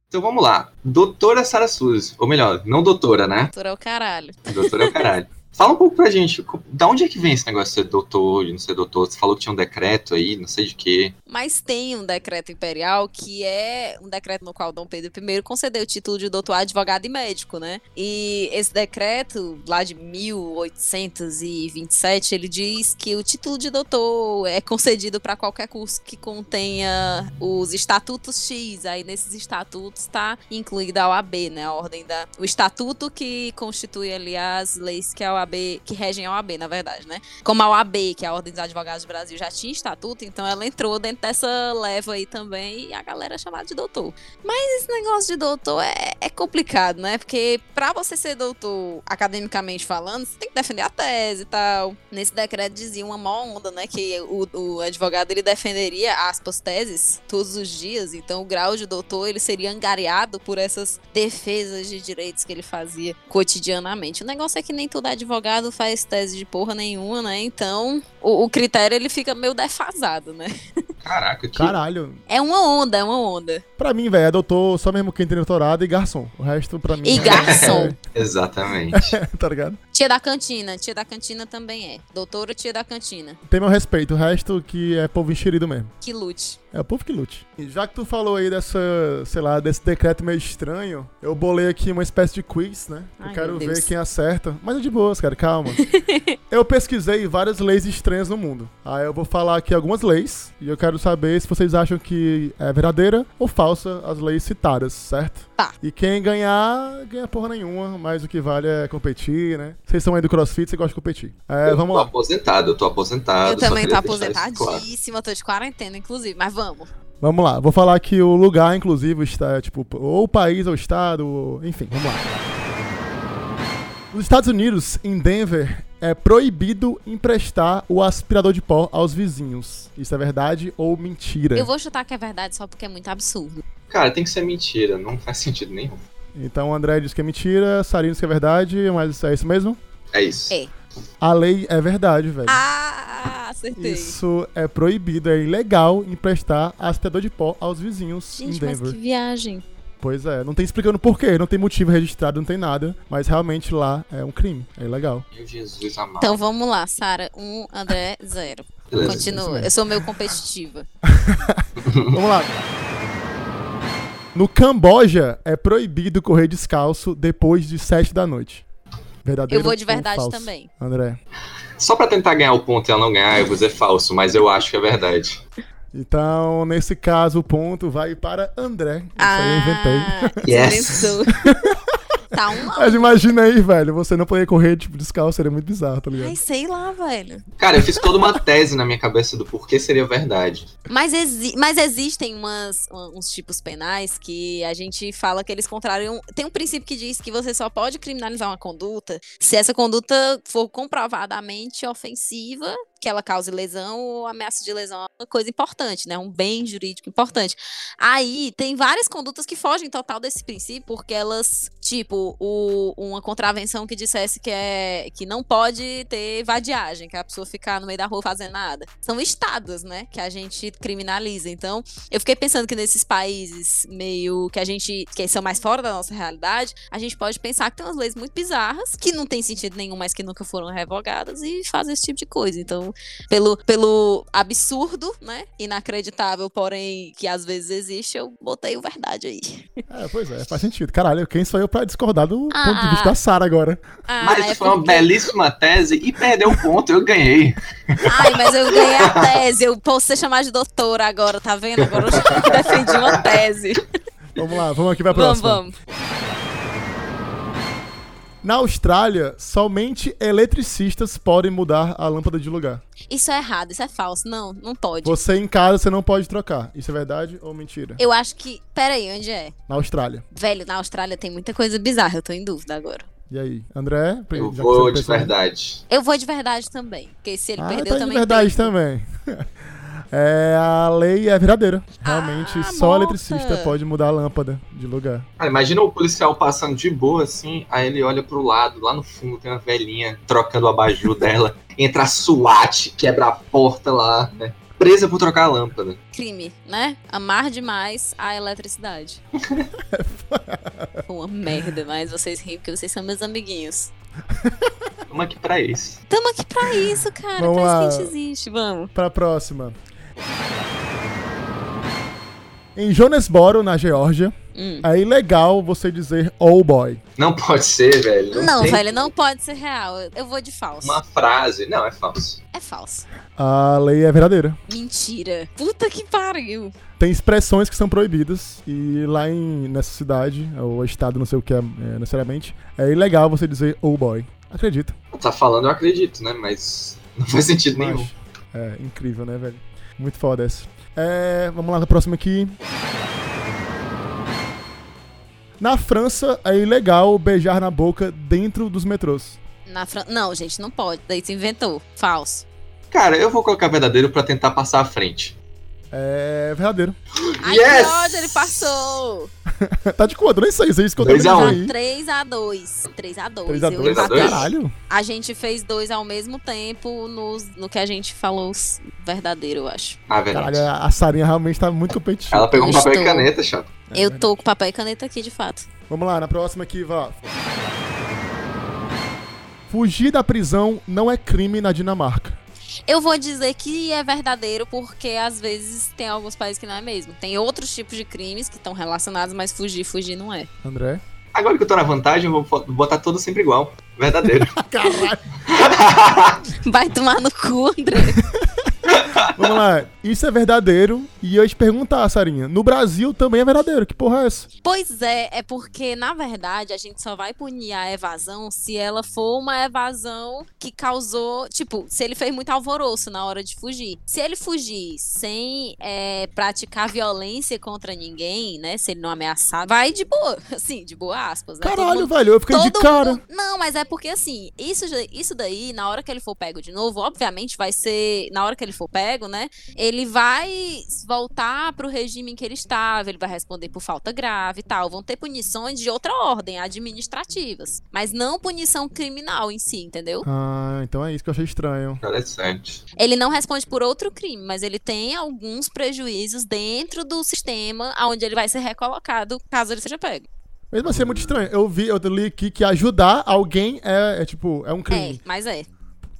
Então vamos lá. Doutora Sara Suzy. Ou melhor, não doutora, né? Doutor é o caralho. Doutora é o caralho. Fala um pouco pra gente, da onde é que vem esse negócio de ser doutor, de não ser doutor? Você falou que tinha um decreto aí, não sei de quê. Mas tem um decreto imperial que é um decreto no qual Dom Pedro I concedeu o título de doutor advogado e médico, né? E esse decreto, lá de 1827, ele diz que o título de doutor é concedido para qualquer curso que contenha os estatutos X. Aí nesses estatutos está incluída a OAB, né? A ordem da. O estatuto que constitui ali as leis que a OAB, que regem a OAB, na verdade, né? Como a OAB, que é a Ordem dos Advogados do Brasil, já tinha estatuto, então ela entrou dentro dessa leva aí também e a galera é chamada de doutor. Mas esse negócio de doutor é, é complicado, né? Porque para você ser doutor, academicamente falando, você tem que defender a tese e tal. Nesse decreto dizia uma mó onda, né? Que o, o advogado ele defenderia aspas teses todos os dias, então o grau de doutor ele seria angariado por essas defesas de direitos que ele fazia cotidianamente. O negócio é que nem todo advogado faz tese de porra nenhuma, né? Então o, o critério ele fica meio defasado, né? Caraca, que... Caralho. É uma onda, é uma onda. Pra mim, velho, é doutor só mesmo quem tem doutorado e garçom. O resto, pra mim. E é- garçom. Exatamente. tá ligado? Tia da cantina, tia da cantina também é. Doutora tia da cantina. Tem meu respeito. O resto que é povo enxerido mesmo. Que lute. É o povo que lute. E já que tu falou aí dessa, sei lá, desse decreto meio estranho, eu bolei aqui uma espécie de quiz, né? Ai, eu quero ver quem acerta. Mas é de boas, cara, calma. eu pesquisei várias leis estranhas no mundo. Aí eu vou falar aqui algumas leis e eu quero saber se vocês acham que é verdadeira ou falsa as leis citadas, certo? Tá. E quem ganhar, ganha porra nenhuma, mas o que vale é competir, né? Vocês são aí do CrossFit, você gosta de competir. É, eu vamos tô lá. aposentado, eu tô aposentado. eu também tô isso claro. aposentadíssima, tô de quarentena, inclusive, mas vamos. Vamos lá, vou falar aqui o lugar, inclusive, está, tipo, ou o país, ou o estado, ou- enfim, vamos lá. Nos Estados Unidos, em Denver, é proibido emprestar o aspirador de pó aos vizinhos. Isso é verdade ou mentira? Eu vou chutar que é verdade só porque é muito absurdo. Cara, tem que ser mentira, não faz sentido nenhum. Então o André diz que é mentira, Sarino diz que é verdade, mas é isso mesmo? É isso. É. A lei é verdade, velho. Ah, acertei. Isso é proibido, é ilegal emprestar aspirador de pó aos vizinhos em Gente, mas Denver. que viagem. Pois é, não tem explicando por quê, não tem motivo registrado, não tem nada, mas realmente lá é um crime, é ilegal. Meu Jesus amado. Então vamos lá, Sara, um, André, zero. Beleza. Continua. Eu sou meio competitiva. Vamos lá. No Camboja é proibido correr descalço depois de 7 da noite. Verdadeiro Eu vou de verdade falso? também. André. Só pra tentar ganhar o ponto e ela não ganhar, eu vou dizer falso, mas eu acho que é verdade. Então, nesse caso, o ponto vai para André. Isso aí eu inventei. Ah, Yes. tá um Mas imagina aí, velho, você não poder correr tipo, descalço, seria muito bizarro, tá ligado? Ai, sei lá, velho. Cara, eu fiz toda uma tese na minha cabeça do porquê seria verdade. Mas, exi- mas existem umas, um- uns tipos penais que a gente fala que eles contrariam. Tem um princípio que diz que você só pode criminalizar uma conduta se essa conduta for comprovadamente ofensiva, que ela cause lesão ou ameaça de lesão. É uma coisa importante, né? Um bem jurídico importante. Aí tem várias condutas que fogem total desse princípio, porque elas, tipo, o- uma contravenção que dissesse que, é, que não pode ter vadiagem, que a pessoa ficar no meio da rua fazendo nada. São estados, né? Que a gente criminaliza. Então, eu fiquei pensando que nesses países meio que a gente. que são mais fora da nossa realidade, a gente pode pensar que tem umas leis muito bizarras, que não tem sentido nenhum, mas que nunca foram revogadas, e fazem esse tipo de coisa. Então, pelo, pelo absurdo, né? Inacreditável, porém, que às vezes existe, eu botei o verdade aí. É, pois é, faz sentido. Caralho, quem sou eu pra discordar do Ah, ponto de vista da Sara agora? Ah, mas é foi uma porque- belíssima tese e perdeu o ponto, eu ganhei. Ai, mas eu ganhei a tese. Eu posso ser chamada de doutora agora, tá vendo? Agora eu já defendi uma tese. Vamos lá, vamos aqui pra Vamos, próxima. vamos. Na Austrália, somente eletricistas podem mudar a lâmpada de lugar. Isso é errado, isso é falso. Não, não pode. Você em casa, você não pode trocar. Isso é verdade ou mentira? Eu acho que. Pera aí, onde é? Na Austrália. Velho, na Austrália tem muita coisa bizarra, eu tô em dúvida agora. E aí, André? Eu vou você de pensou- verdade. Eu vou de verdade também. Porque se ele Ah, perdeu tá de também. verdade tem. também. É, a lei é verdadeira. Realmente, Ah, só eletricista pode mudar a lâmpada de lugar. Cara, imagina o policial passando de boa assim, aí ele olha pro lado, lá no fundo tem uma velhinha trocando o abajur dela, entra a SWAT, quebra a porta lá, né? Presa por trocar a lâmpada. Crime, né? Amar demais a eletricidade. Foi uma merda, mas vocês riem porque vocês são meus amiguinhos. Vamos aqui pra isso. Tamo aqui pra isso, cara. Vamos pra lá. isso que a gente existe. Vamos. Pra próxima. Em Jonesboro, na Geórgia, Hum. é ilegal você dizer oh boy. Não pode ser, velho. Não, tem velho, não pode ser real. Eu- vou de falso. Uma frase. Não, é falso. É falso. A lei é verdadeira. Mentira. Puta que pariu. Tem expressões que são proibidas e lá em, nessa cidade, ou estado, não sei o que é, é, necessariamente, é ilegal você dizer oh boy. Acredito. Tá falando, eu acredito, né? Mas não faz sentido nenhum. Mas, é incrível, né, velho? Muito foda essa. É, vamos lá na próxima aqui. Na França é ilegal beijar na boca dentro dos metrôs. Na Fran... Não, gente, não pode. Daí você inventou. Falso. Cara, eu vou colocar verdadeiro pra tentar passar à frente. É verdadeiro. Ai, Yes! que ódio, ele passou. tá de quanto? Nem sei, vocês contam Dois a um. aí. 3x2. 3x2. 3x2. Três a dois? Caralho. A gente fez dois ao mesmo tempo nos- no que a gente falou verdadeiro, eu acho. Ah, verdade. Caralho, a Sarinha realmente tá muito competitiva. Ela pegou um papel e caneta, chato. É eu verdade. tô com papel e caneta aqui, de fato. Vamos lá, na próxima aqui, vá. Fugir da prisão não é crime na Dinamarca. Eu vou dizer que é verdadeiro porque às vezes tem alguns países que não é mesmo. Tem outros tipos de crimes que estão relacionados, mas fugir, fugir não é. André? Agora que eu tô na vantagem, eu vou botar tudo sempre igual. Verdadeiro. Caralho. Vai tomar no cu, André. Vamos lá. Isso é verdadeiro. E eu te perguntar, Sarinha. No Brasil também é verdadeiro. Que porra é essa? Pois é, é porque, na verdade, a gente só vai punir a evasão se ela for uma evasão que causou. Tipo, se ele fez muito alvoroço na hora de fugir. Se ele fugir sem é, praticar violência contra ninguém, né? Se ele não ameaçar, vai de boa. Assim, de boa aspas, né? Caralho, mundo- velho. Eu fiquei de cara. mundo- Não, mas é porque assim, isso, isso daí, na hora que ele for pego de novo, obviamente vai ser. Na hora que ele for pego, né? Ele vai voltar pro regime em que ele estava, ele vai responder por falta grave e tal. Vão ter punições de outra ordem, administrativas. Mas não punição criminal em si, entendeu? Ah, então é isso que eu achei estranho. Interessante. Ele não responde por outro crime, mas ele tem alguns prejuízos dentro do sistema onde ele vai ser recolocado caso ele seja pego. Mesmo assim é muito estranho. Eu vi, eu li aqui que ajudar alguém é, é, tipo, é um É, crime. mas é.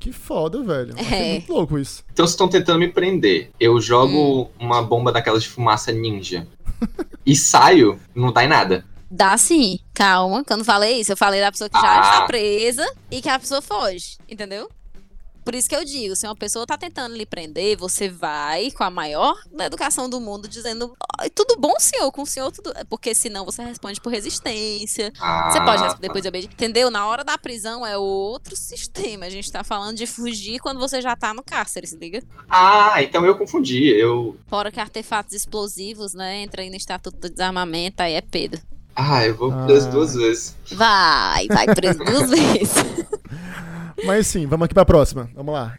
Que foda, velho. Achei É. muito louco isso. Então vocês estão tentando me prender. Eu jogo Hum. uma bomba daquelas de fumaça ninja. e saio, não dá em nada. Dá sim, calma, que eu não falei isso. Eu falei da pessoa que já Ah. está presa e que a pessoa foge, entendeu? Por isso que eu digo, se uma pessoa tá tentando lhe prender, você vai com a maior educação do mundo dizendo "Ai, tudo bom, senhor, com o senhor tudo. Porque senão você responde por resistência. Ah, Você pode responder por desobediência. Entendeu? Na hora da prisão é outro sistema. A gente tá falando de fugir quando você já tá no cárcere, se liga? Ah, então eu confundi. Eu. Fora que artefatos explosivos, né? Entra aí no Estatuto do Desarmamento, aí é Pedro. Ah, eu vou Ah. preso duas vezes. Vai, vai preso duas vezes. Mas sim, vamos aqui pra próxima. Vamos lá.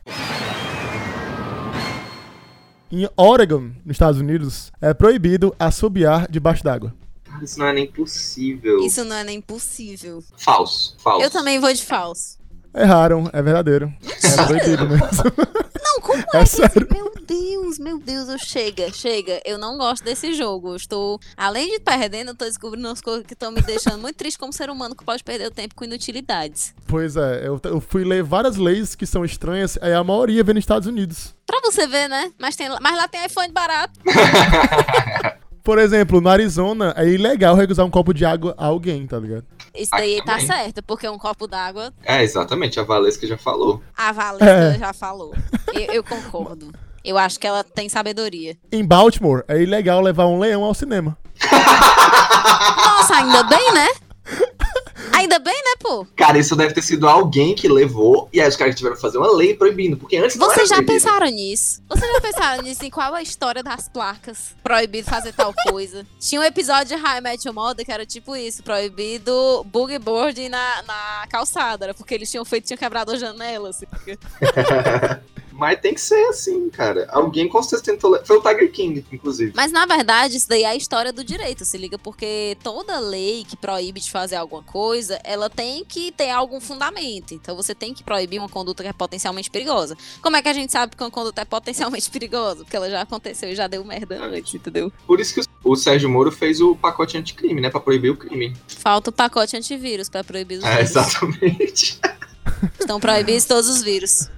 Em Oregon, nos Estados Unidos, é proibido assobiar debaixo d'água. Cara, isso não é nem possível. Isso não é nem possível. Falso. Falso. Eu também vou de falso. Erraram, é verdadeiro. É proibido mesmo. Não, como É sério. Meu Deus, meu Deus, eu chega, chega. Eu não gosto desse jogo. Eu estou, além de perdendo, eu tô descobrindo umas coisas que estão me deixando muito triste como ser humano que pode perder o tempo com inutilidades. Pois é, eu, eu fui ler várias leis que são estranhas, aí a maioria vem nos Estados Unidos. Pra você ver, né? Mas, tem, mas lá tem iPhone barato. Por exemplo, no Arizona é ilegal recusar um copo de água a alguém, tá ligado? Isso daí Aqui tá também. certo, porque um copo d'água, É, exatamente. A Valesca já falou. a Valesca É. já falou. Eu, eu concordo. Eu acho que ela tem sabedoria. Em Baltimore é ilegal levar um leão ao cinema. Nossa, ainda bem, né? Ainda bem, né, pô? Cara, isso deve ter sido alguém que levou e aí os caras tiveram que fazer uma lei proibindo. Porque antes Vocês já proibido. pensaram nisso? Vocês já pensaram nisso? Em qual é a história das placas? Proibido fazer tal coisa. Tinha um episódio de High Your Mother que era tipo isso: proibido boogie boarding na, na calçada. Era porque eles tinham feito, tinham quebrado a janela. Assim. Mas tem que ser assim, cara. Alguém com certeza tentou. Foi o Tiger King, inclusive. Mas na verdade, isso daí é a história do direito, se liga, porque toda lei que proíbe de fazer alguma coisa, ela tem que ter algum fundamento. Então você tem que proibir uma conduta que é potencialmente perigosa. Como é que a gente sabe que uma conduta é potencialmente perigosa? Porque ela já aconteceu e já deu merda antes, entendeu? Por isso que o- Sérgio Moro fez o pacote anticrime, né? Pra proibir o crime. Falta o pacote antivírus pra proibir os É, vírus. exatamente. Estão proibidos todos os vírus.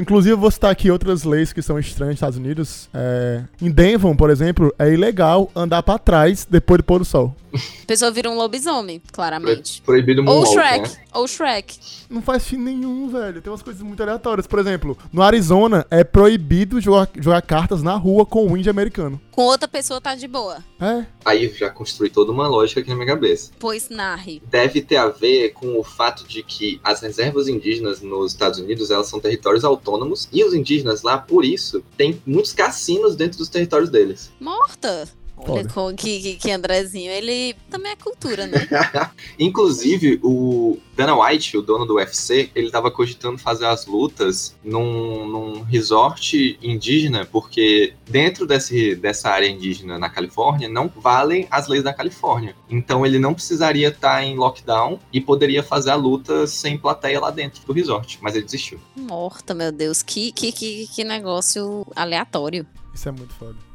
Inclusive, eu vou citar aqui outras leis que são estranhas nos Estados Unidos. É, em Denver, por exemplo, é ilegal andar pra trás depois do pôr do sol. A pessoa vira um lobisomem, claramente. Proibido o Ou Moonwalk, Shrek. né? Ou Shrek. Não faz fim nenhum, velho. Tem umas coisas muito aleatórias. Por exemplo, no Arizona é proibido jogar, jogar cartas na rua com o índio americano. Com outra pessoa tá de boa. É. Aí já construí toda uma lógica aqui na minha cabeça. Pois narre. Deve ter a ver com o fato de que as reservas indígenas nos Estados Unidos, elas são territórios autônomos, e os indígenas lá, por isso, tem muitos cassinos dentro dos territórios deles. Morta. Olha com, que, que, que Andrezinho, ele também é cultura, né? Inclusive, o Dana White, o dono do UFC, ele tava cogitando fazer as lutas num, num resort indígena, porque dentro desse, dessa área indígena na Califórnia não valem as leis da Califórnia. Então ele não precisaria estar em lockdown e poderia fazer a luta sem plateia lá dentro do resort. Mas ele desistiu. Morta, meu Deus. Que, que, que, que negócio aleatório. Isso é muito foda.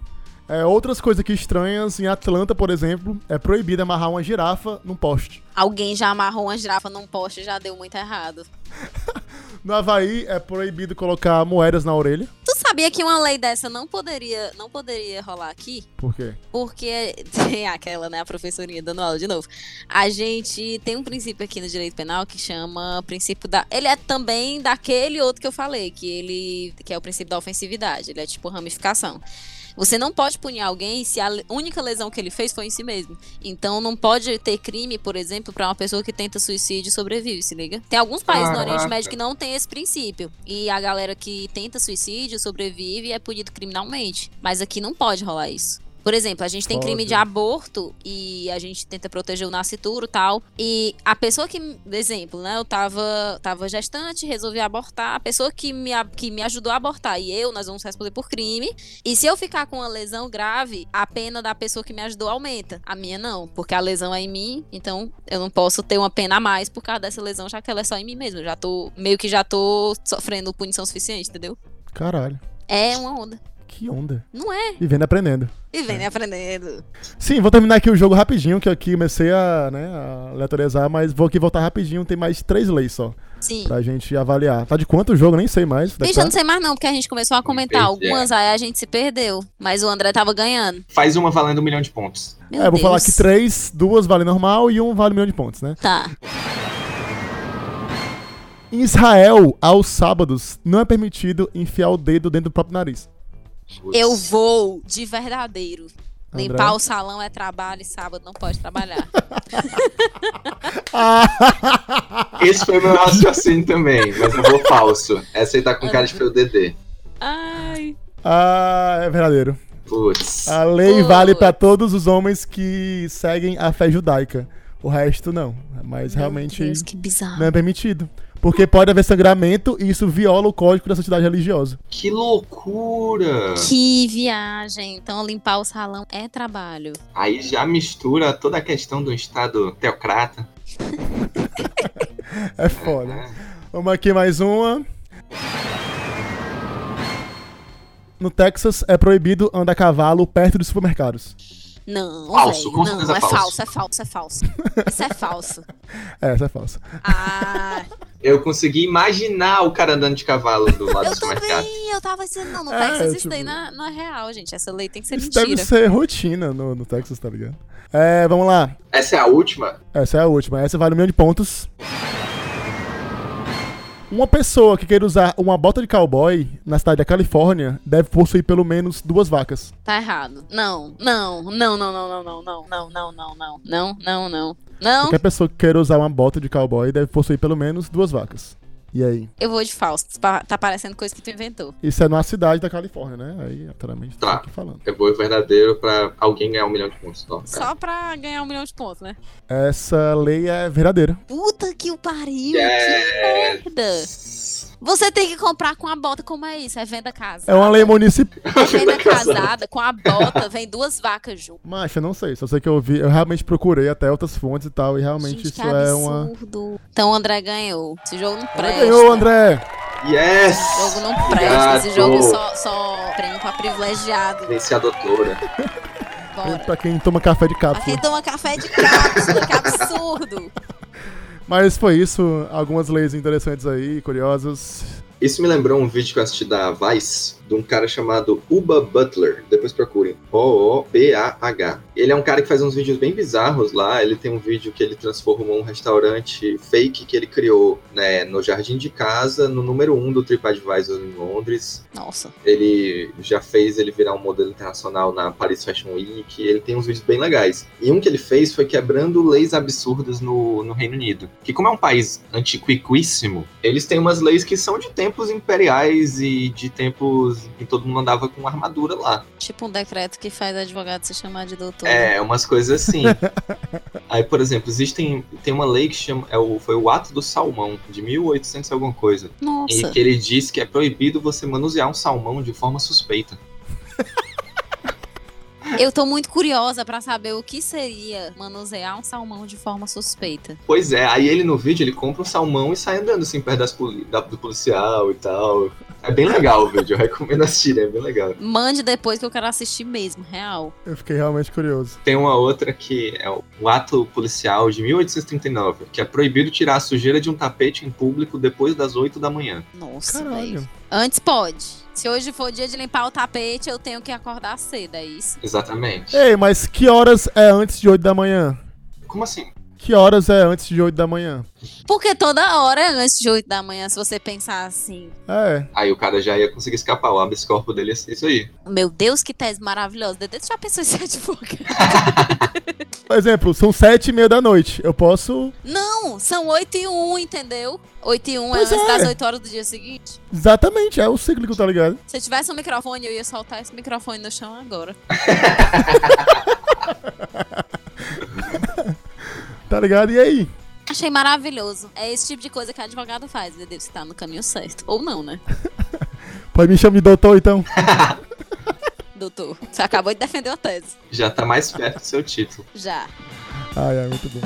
É, outras coisas aqui estranhas, em Atlanta, por exemplo, é proibido amarrar uma girafa num poste. Alguém já amarrou uma girafa num poste e já deu muito errado. No Havaí é proibido colocar moedas na orelha. Tu sabia que uma lei dessa não poderia, não poderia rolar aqui? Por quê? Porque tem aquela, né, a professorinha dando aula de novo. A gente tem um princípio aqui no direito penal que chama princípio da. Ele é também daquele outro que eu falei, que ele que é o princípio da ofensividade. Ele é tipo ramificação. Você não pode punir alguém se a única lesão que ele fez foi em si mesmo. Então não pode ter crime, por exemplo, pra uma pessoa que tenta suicídio e sobrevive, se liga? Tem alguns países no Oriente. Médio que não tem esse princípio. E a galera que tenta suicídio sobrevive e é punido criminalmente. Mas aqui não pode rolar isso. Por exemplo, a gente tem crime Pode. de aborto e a gente tenta proteger o nascituro e tal. E a pessoa que, exemplo, né? Eu tava, tava gestante, resolvi abortar. A pessoa que me, que me ajudou a abortar e eu, nós vamos responder por crime. E se eu ficar com uma lesão grave, a pena da pessoa que me ajudou aumenta. A minha não, porque a lesão é em mim, então eu não posso ter uma pena a mais por causa dessa lesão, já que ela é só em mim mesmo. Eu já tô, meio que já tô sofrendo punição suficiente, entendeu? Caralho. É uma onda. Que onda. Não é? E aprendendo. E vem né, aprendendo. Sim, vou terminar aqui o jogo rapidinho, que eu aqui comecei a, né, a aleatorizar, mas vou aqui voltar rapidinho, tem mais três leis só, Sim. pra gente avaliar. Tá de quanto o jogo? Nem sei mais. Bicho, eu não sei mais não, porque a gente começou a comentar algumas, aí a gente se perdeu. Mas o André tava ganhando. Faz uma valendo um milhão de pontos. Meu É, vou Deus. falar aqui três, duas vale normal e um vale milhão de pontos, né? Tá. Em Israel, aos sábados, não é permitido enfiar o dedo dentro do próprio nariz. Eu vou de verdadeiro. André? Limpar o salão é trabalho e sábado não pode trabalhar. Esse foi meu raciocínio também, mas eu vou falso. Essa aí tá com cara de foi o DD. Ai. ah, é verdadeiro. Putz. A lei Putz. vale pra todos os homens que seguem a fé judaica. O resto não. Mas realmente Meu Deus, que bizarro. não é permitido. Porque pode haver sangramento e isso viola o código da sociedade religiosa. Que loucura! Que viagem. Então limpar o salão é trabalho. Aí já mistura toda a questão do Estado teocrata. É foda. É. Vamos aqui mais uma. No Texas é proibido andar a cavalo perto dos supermercados. Não, Falso, com Não, certeza é falso. falso, é falso, é falso. Isso é falso. É, essa é falsa. Ah, Eu consegui imaginar o cara andando de cavalo do lado do eu supermercado. também, eu tava dizendo, não, no É, Texas isso tipo- daí não, é- não é real, gente. Essa lei tem que ser Isso mentira. deve ser rotina no, no Texas, tá ligado? É, vamos lá. Essa é a última? Essa é a última. Essa vale um milhão de pontos. Uma pessoa que queira usar uma bota de cowboy na cidade da Califórnia deve possuir pelo menos duas vacas. Tá errado. Não, não, não, não, não, não, não, não, não, não, não, não, não, não, não. Qualquer pessoa que queira usar uma bota de cowboy deve possuir pelo menos duas vacas. E aí? eu vou de falso. Pa- Tá parecendo coisa que tu inventou. Isso é numa cidade da Califórnia, né? Aí, naturalmente, Tá. aqui falando. Eu vou verdadeiro pra alguém ganhar um milhão de pontos. Ó, cara. Só pra ganhar um milhão de pontos, né? Essa lei é verdadeira. Puta que o pariu, Yes. que merda. Você tem que comprar com a bota, como é isso? É venda casada. É uma lei municipal. É venda casada, com a bota, vem duas vacas junto. Mas eu não sei, só sei que eu vi, eu realmente procurei até outras fontes e tal, e realmente Gente, isso que é uma. absurdo. Então o André ganhou. Esse jogo não presta. Ganhou, André! Yes! Esse jogo não presta. Esse jogo só, só prêmio pra privilegiado. Vencedora. Bora. Pra quem toma café de Pra cápsula. quem toma café de cápsula, que absurdo. Mas foi isso, algumas leis interessantes aí, curiosas. Isso me lembrou um vídeo que eu assisti da Vice, de um cara chamado Uba Butler. Depois procurem. O-O-B-A-H. Ele é um cara que faz uns vídeos bem bizarros lá. Ele tem um vídeo que ele transformou um restaurante fake que ele criou né, no jardim de casa, no número 1 um do TripAdvisor em Londres. Nossa. Ele já fez ele virar um modelo internacional na Paris Fashion Week. Ele tem uns vídeos bem legais. E um que ele fez foi quebrando leis absurdas no, no Reino Unido. Que como é um país antiquíssimo, eles têm umas leis que são de tempos imperiais e de tempos em todo mundo andava com armadura lá. Tipo um decreto que faz advogado se chamar de doutor. É, umas coisas assim. Aí, por exemplo, existem tem uma lei que chama é o, foi o Ato do Salmão de 1800 e alguma coisa, e Nossa. que ele diz que é proibido você manusear um salmão de forma suspeita. Eu tô muito curiosa pra saber o que seria manusear um salmão de forma suspeita. Pois é, aí ele no vídeo ele compra um salmão e sai andando assim perto das poli- da- do policial e tal. É bem legal o vídeo, eu recomendo assistir, é bem legal. Mande depois que eu quero assistir mesmo, real. Eu fiquei realmente curioso. Tem uma outra que é o ato policial de 1839, que é proibido tirar a sujeira de um tapete em público depois das 8 da manhã. Nossa, velho. Caralho. Antes pode. Se hoje for dia de limpar o tapete, eu tenho que acordar cedo, é isso? Exatamente. Ei, mas que horas é antes de 8 da manhã? Como assim? Que horas é antes de 8 da manhã? Porque toda hora é antes de 8 da manhã, se você pensar assim. É. Aí o cara já ia conseguir escapar, o habeas corpus dele ia ser isso aí. Meu Deus, que tese maravilhosa. Dedê, tu já pensou em ser advogado? Por exemplo, são 7 e meia da noite. Eu posso. Não, são 8 e 1, entendeu? 8 e 1 é Pois antes é. das 8 horas do dia seguinte. Exatamente, é o cíclico, tá ligado? Se eu tivesse um microfone, eu ia soltar esse microfone no chão agora. Tá ligado? E aí? Achei maravilhoso. É esse tipo de coisa que advogado faz, Dedê. Você tá no caminho certo. Ou não, né? Pode me chamar de doutor, então? Doutor, você acabou de defender a tese. Já tá mais perto do seu título. Já. Ai, ai, muito bom.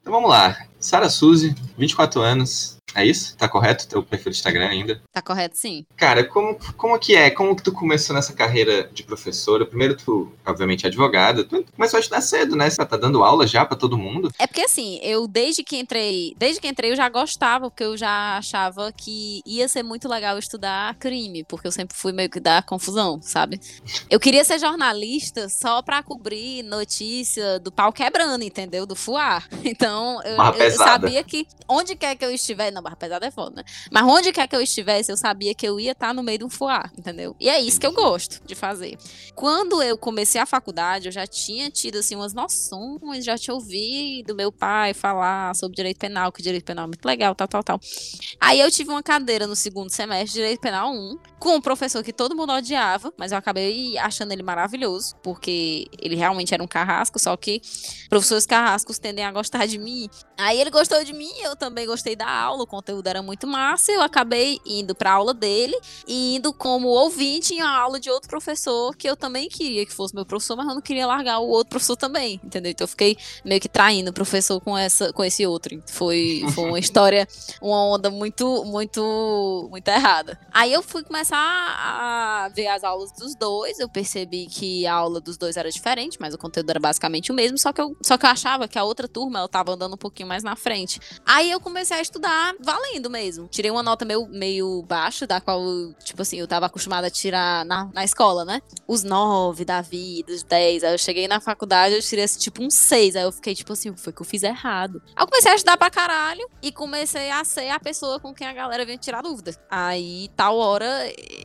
Então vamos lá. Sara Suzy, 24 anos. É isso? Tá correto? Teu perfil do Instagram ainda? Tá correto, sim. Cara, como, como que é? Como que tu começou nessa carreira de professora? Primeiro tu, obviamente, é advogada. Tu começou a estudar cedo, né? Você tá dando aula já pra todo mundo? É porque assim, eu desde que entrei, desde que entrei eu já gostava, porque eu já achava que ia ser muito legal estudar crime, porque eu sempre fui meio que da confusão, sabe? Eu queria ser jornalista só pra cobrir notícia do pau quebrando, entendeu? Do fuar. Então, eu, eu sabia que onde quer que eu estiver, não, barra pesada é foda, né? Mas onde quer que eu estivesse, eu sabia que eu ia estar no meio de um fuar, entendeu? E é isso que eu gosto de fazer. Quando eu comecei a faculdade, eu já tinha tido assim umas noções, já tinha ouvido meu pai falar sobre direito penal, que direito penal é muito legal, tal, tal, tal. Aí eu tive uma cadeira no segundo semestre de direito penal 1, com um professor que todo mundo odiava, mas eu acabei achando ele maravilhoso, porque ele realmente era um carrasco, só que professores carrascos tendem a gostar de mim. Aí ele gostou de mim, eu também gostei da aula, o conteúdo era muito massa, eu acabei indo pra aula dele e indo como ouvinte em aula de outro professor que eu também queria que fosse meu professor, mas eu não queria largar o outro professor também, entendeu? Então eu fiquei meio que traindo o professor com essa com esse outro. Foi, foi uma história, uma onda muito muito muito errada. Aí eu fui começar a ver as aulas dos dois, eu percebi que a aula dos dois era diferente, mas o conteúdo era basicamente o mesmo, só que eu só que eu achava que a outra turma ela tava andando um pouquinho mais na frente. Aí eu comecei a estudar valendo mesmo. Tirei uma nota meio, meio baixa, da qual, tipo assim, eu tava acostumada a tirar na, na escola, né? Os nove da vida, os dez. Aí eu cheguei na faculdade, eu tirei assim, tipo um seis. Aí eu fiquei, tipo assim, foi que eu fiz errado? Aí eu comecei a estudar pra caralho e comecei a ser a pessoa com quem a galera vinha tirar dúvida. Aí, tal hora,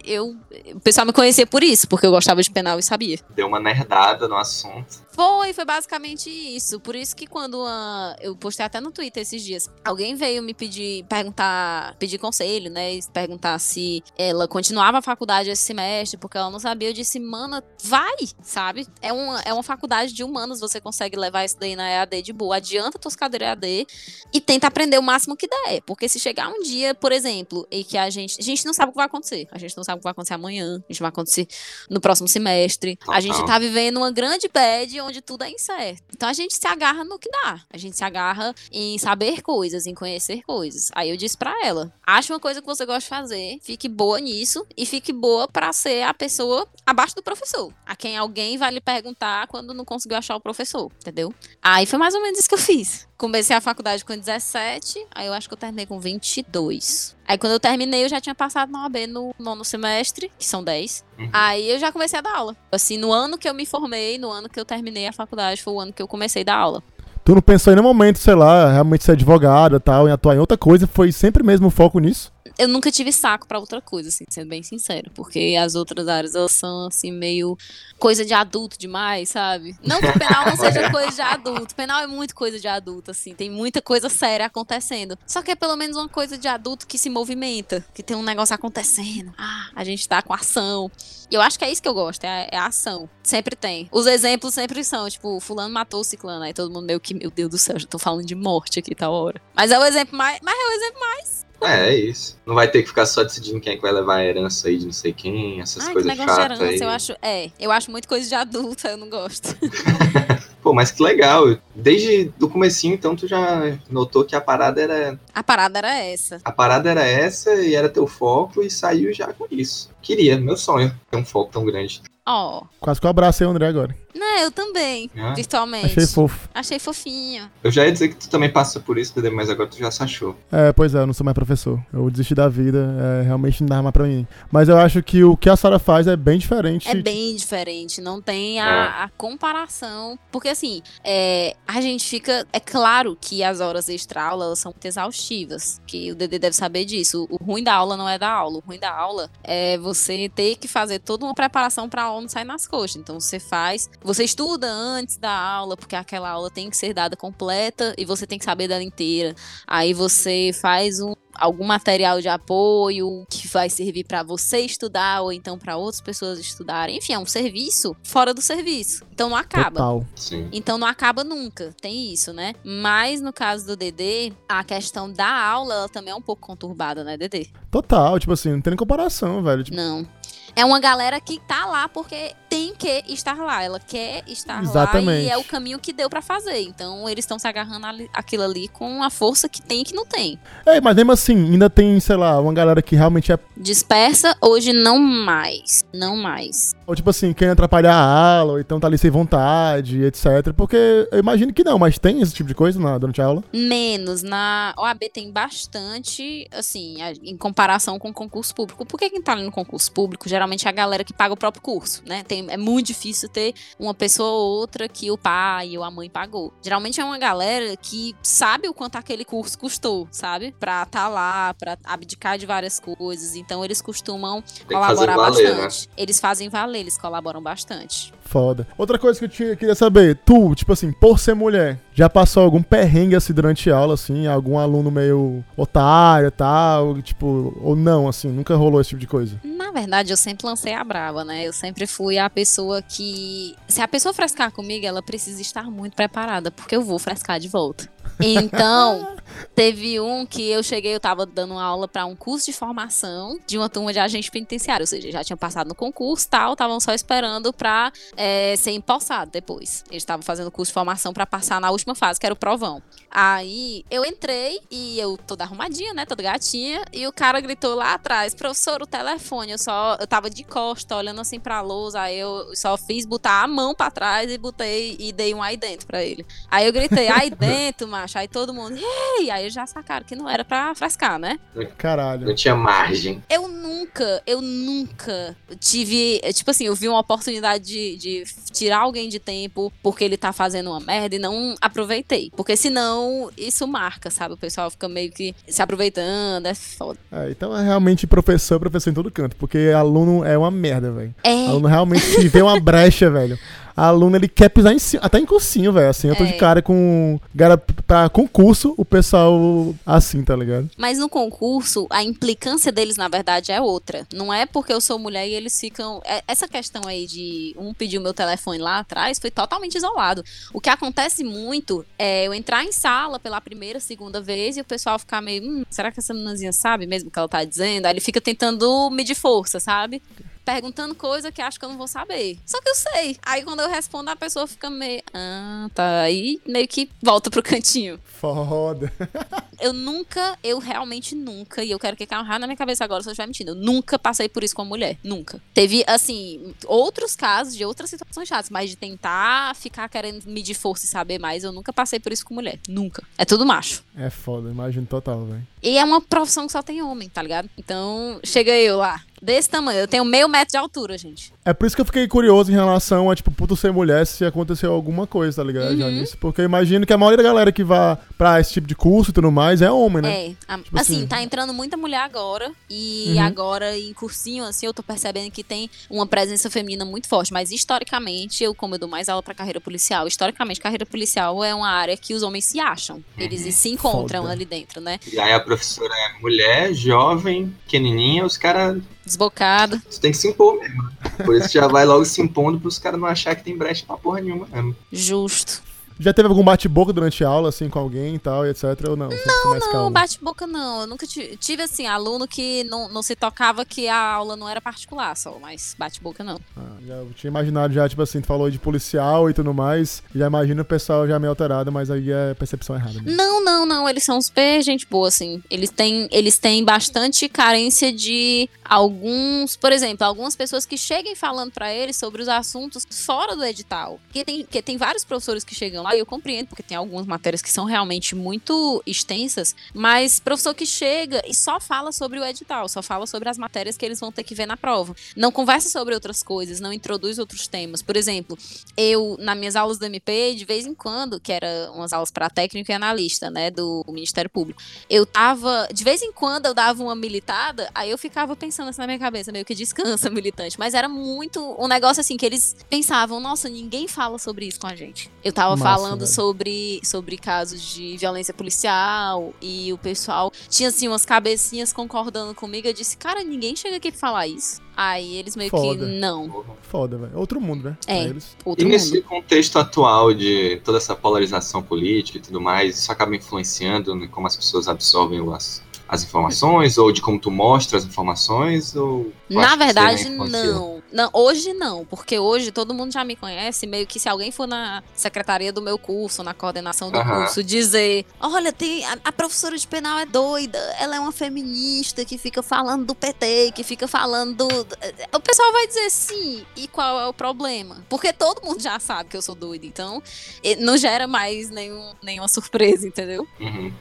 eu. O pessoal me conhecia por isso, porque eu gostava de penal e sabia. Deu uma nerdada no assunto. Foi, foi basicamente isso. Por isso que quando ah, eu postei até no Twitter esses dias, alguém veio me pedir, e perguntar, pedir conselho, né? E perguntar se ela continuava a faculdade esse semestre, porque ela não sabia. Eu disse, mana, vai, sabe? É uma, é uma faculdade de humanos, você consegue levar isso daí na EAD de boa. Adianta tuas cadeiras EAD e tenta aprender o máximo que der. Porque se chegar um dia, por exemplo, e que a gente. A gente não sabe o que vai acontecer. A gente não sabe o que vai acontecer amanhã, a gente vai acontecer no próximo semestre. A gente tá vivendo uma grande bad onde tudo é incerto. Então a gente se agarra no que dá. A gente se agarra em saber coisas, em conhecer coisas. Aí eu disse para ela: acha uma coisa que você gosta de fazer, fique boa nisso e fique boa para ser a pessoa abaixo do professor. A quem alguém vai lhe perguntar quando não conseguiu achar o professor, entendeu? Aí foi mais ou menos isso que eu fiz. Comecei a faculdade com 17, aí eu acho que eu terminei com 22. Aí quando eu terminei, eu já tinha passado na OAB no nono semestre, que são 10. Uhum. Aí eu já comecei a dar aula. Assim, no ano que eu me formei, no ano que eu terminei a faculdade, foi o ano que eu comecei a dar aula. Tu não pensou em nenhum momento, sei lá, realmente ser advogada tal, em atuar em outra coisa? Foi sempre mesmo o foco nisso? Eu nunca tive saco para outra coisa, assim, sendo bem sincero. Porque as outras áreas, elas são, assim, meio coisa de adulto demais, sabe? Não que o penal não seja coisa de adulto. Penal é muito coisa de adulto, assim. Tem muita coisa séria acontecendo. Só que é pelo menos uma coisa de adulto que se movimenta, que tem um negócio acontecendo. Ah, a gente tá com ação. E eu acho que é isso que eu gosto, é a, é a, ação. Sempre tem. Os exemplos sempre são, tipo, fulano matou o ciclano. Aí todo mundo meio que, meu Deus do céu, já tô falando de morte aqui, tá hora. Mas é o exemplo mais. Mas é o exemplo mais é, é isso. Não vai ter que ficar só decidindo quem é que vai levar a herança aí de não sei quem, essas Ai, coisas chatas. De herança, aí. eu acho, é, eu acho muito coisa de adulta, eu não gosto. Pô, mas que legal. Desde o comecinho, então, tu já notou que a parada era. A parada era essa. A parada era essa e era teu foco e saiu já com isso. Queria, meu sonho, ter um foco tão grande. Ó. Oh. Quase que eu abracei o André agora. Não, eu também, ah. virtualmente. Achei fofo. Achei fofinho. Eu já ia dizer que tu também passa por isso, mas agora tu já se achou. É, pois é, eu não sou mais professor. Eu desisti da vida, é, realmente não dá mais pra mim. Mas eu acho que o que a Sara faz é bem diferente. É bem diferente, não tem a, é. a comparação. Porque assim, é, a gente fica. É claro que as horas extra-aula são muito exaustivas, que o Dedê deve saber disso. O ruim da aula não é da aula, o ruim da aula é você ter que fazer toda uma preparação pra aula não sair nas coxas. Então você faz você estuda antes da aula, porque aquela aula tem que ser dada completa e você tem que saber dela inteira. Aí você faz um, algum material de apoio que vai servir para você estudar ou então para outras pessoas estudarem. Enfim, é um serviço fora do serviço. Então não acaba. Total. Sim. Então não acaba nunca. Tem isso, né? Mas no caso do DD, a questão da aula ela também é um pouco conturbada, né, DD? Total, tipo assim, não tem nem comparação, velho. Tipo... Não. É uma galera que tá lá porque tem que estar lá. Ela quer estar Exatamente. lá e é o caminho que deu para fazer. Então eles estão se agarrando ali, aquilo ali com a força que tem e que não tem. É, mas mesmo assim, ainda tem, sei lá, uma galera que realmente é. Dispersa, hoje não mais. Não mais. Ou tipo assim, quem atrapalhar a aula, ou então tá ali sem vontade, etc. Porque eu imagino que não, mas tem esse tipo de coisa na, durante a aula? Menos. Na OAB tem bastante, assim, em comparação com o concurso público. Por que quem tá ali no concurso público geralmente é a galera que paga o próprio curso, né? Tem, é muito difícil ter uma pessoa ou outra que o pai ou a mãe pagou. Geralmente é uma galera que sabe o quanto aquele curso custou, sabe? Pra estar tá lá, pra abdicar de várias coisas. Então eles costumam colaborar valer, né? bastante. Né? Eles fazem valer eles colaboram bastante. Foda. Outra coisa que eu te, queria saber, tu, tipo assim, por ser mulher, já passou algum perrengue assim durante a aula, assim, algum aluno meio otário e tal, tipo, ou não, assim, nunca rolou esse tipo de coisa? Na verdade, eu sempre lancei a brava, né? Eu sempre fui a pessoa que. Se a pessoa frescar comigo, ela precisa estar muito preparada, porque eu vou frescar de volta. Então, teve um que eu cheguei, eu tava dando aula para um curso de formação de uma turma de agente penitenciário, ou seja, já tinha passado no concurso tal, estavam só esperando pra é, ser empossado depois. Eles estavam fazendo curso de formação para passar na última fase, que era o provão. Aí eu entrei e eu toda arrumadinha, né, toda gatinha, e o cara gritou lá atrás, professor, o telefone. Eu só, eu tava de costa, olhando assim pra lousa, aí eu só fiz botar a mão para trás e botei e dei um aí dentro pra ele. Aí eu gritei, aí dentro, macho. Aí todo mundo, ei! Aí já sacaram que não era pra frescar, né? Caralho. Não tinha margem. Eu nunca, eu nunca tive, tipo assim, eu vi uma oportunidade de, de tirar alguém de tempo porque ele tá fazendo uma merda e não aproveitei. Porque senão isso marca, sabe? O pessoal fica meio que se aproveitando, é foda. É, então é realmente professor, professor em todo canto, porque aluno é uma merda, velho. É. Aluno realmente se vê uma brecha, velho. A aluna ele quer pisar em cima, até em cursinho, velho. Assim, eu tô É. de cara com. Cara, pra concurso, o pessoal assim, tá ligado? Mas no concurso, a implicância deles, na verdade, é outra. Não é porque eu sou mulher e eles ficam. é- Essa questão aí de um pedir o meu telefone lá atrás foi totalmente isolado. O que acontece muito é eu entrar em sala pela primeira, segunda vez e o pessoal ficar meio. Hum, será que essa meninazinha sabe mesmo o que ela tá dizendo? Aí ele fica tentando medir força, sabe? Perguntando coisa que acho que eu não vou saber. Só que eu sei. Aí quando eu respondo, a pessoa fica meio. Ah, tá. Aí meio que volta pro cantinho. Foda. Eu nunca, eu realmente nunca, e eu quero que caia na minha cabeça agora se eu estiver mentindo, eu nunca passei por isso com uma mulher. Nunca. Teve, assim, outros casos de outras situações chatas, mas de tentar ficar querendo medir força e saber mais, eu nunca passei por isso com mulher. Nunca. É tudo macho. É foda, imagino total, velho. E é uma profissão que só tem homem, tá ligado? Então, chega eu lá. Desse tamanho. Eu tenho meio metro de altura, gente. É por isso que eu fiquei curioso em relação a, tipo, puto ser mulher, se aconteceu alguma coisa, tá ligado? Já Uhum. nisso. Porque eu imagino que a maioria da galera que vá pra esse tipo de curso e tudo mais é homem, né? É, a- Tipo assim, assim. tá entrando muita mulher agora. E Uhum. agora, em cursinho, assim, eu tô percebendo que tem uma presença feminina muito forte. Mas historicamente, eu, como eu dou mais aula pra carreira policial, historicamente, carreira policial é uma área que os homens se acham. Eles se encontram Foda. ali dentro, né? E aí a professora é mulher, jovem, pequenininha, os caras. Desbocada. Você tem que se impor mesmo. Por isso já vai logo se impondo pros caras não achar que tem brecha pra porra nenhuma mesmo. Justo. Já teve algum bate-boca durante a aula, assim, com alguém e tal, e etc, ou não? Não, Não, bate-boca não. Eu nunca tive, assim, aluno que não, não se tocava que a aula não era particular só, mas bate-boca não. Ah, já, eu tinha imaginado já, tipo assim, tu falou de policial e tudo mais, já imagino o pessoal já meio alterado, mas aí é percepção errada. mesmo. Não, não, não. Eles são super gente boa, assim. Eles têm, eles têm bastante carência de alguns, por exemplo, algumas pessoas que cheguem falando pra eles sobre os assuntos fora do edital. Porque tem, porque tem vários professores que chegam lá e eu compreendo, porque tem algumas matérias que são realmente muito extensas, mas professor que chega e só fala sobre o edital, só fala sobre as matérias que eles vão ter que ver na prova. Não conversa sobre outras coisas, não introduz outros temas. Por exemplo, eu, nas minhas aulas do MP, de vez em quando, que era umas aulas para técnico e analista, né, do Ministério Público, eu tava, de vez em quando eu dava uma militada, aí eu ficava pensando assim na minha cabeça, meio que descansa, militante, mas era muito um negócio assim que eles pensavam, nossa, ninguém fala sobre isso com a gente. Eu tava Massa, falando velho. sobre, sobre casos de violência policial e o pessoal tinha assim umas cabecinhas concordando comigo, eu disse, cara, ninguém chega aqui pra falar isso. Aí eles meio Foda. que, não. Foda, velho. Outro mundo, né? É. Eles. outro E nesse mundo. contexto atual de toda essa polarização política e tudo mais, isso acaba influenciando em como as pessoas absorvem as, as informações, ou de como tu mostra as informações, ou... Na verdade, não. Não. Hoje não, porque hoje todo mundo já me conhece, meio que se alguém for na secretaria do meu curso, na coordenação do Aham. curso, dizer: olha, tem a, a professora de penal é doida, ela é uma feminista que fica falando do PT, que fica falando do. do-" O pessoal vai dizer sim, e qual é o problema? Porque todo mundo já sabe que eu sou doida, então eh, não gera mais nenhum, nenhuma surpresa, entendeu? Uhum.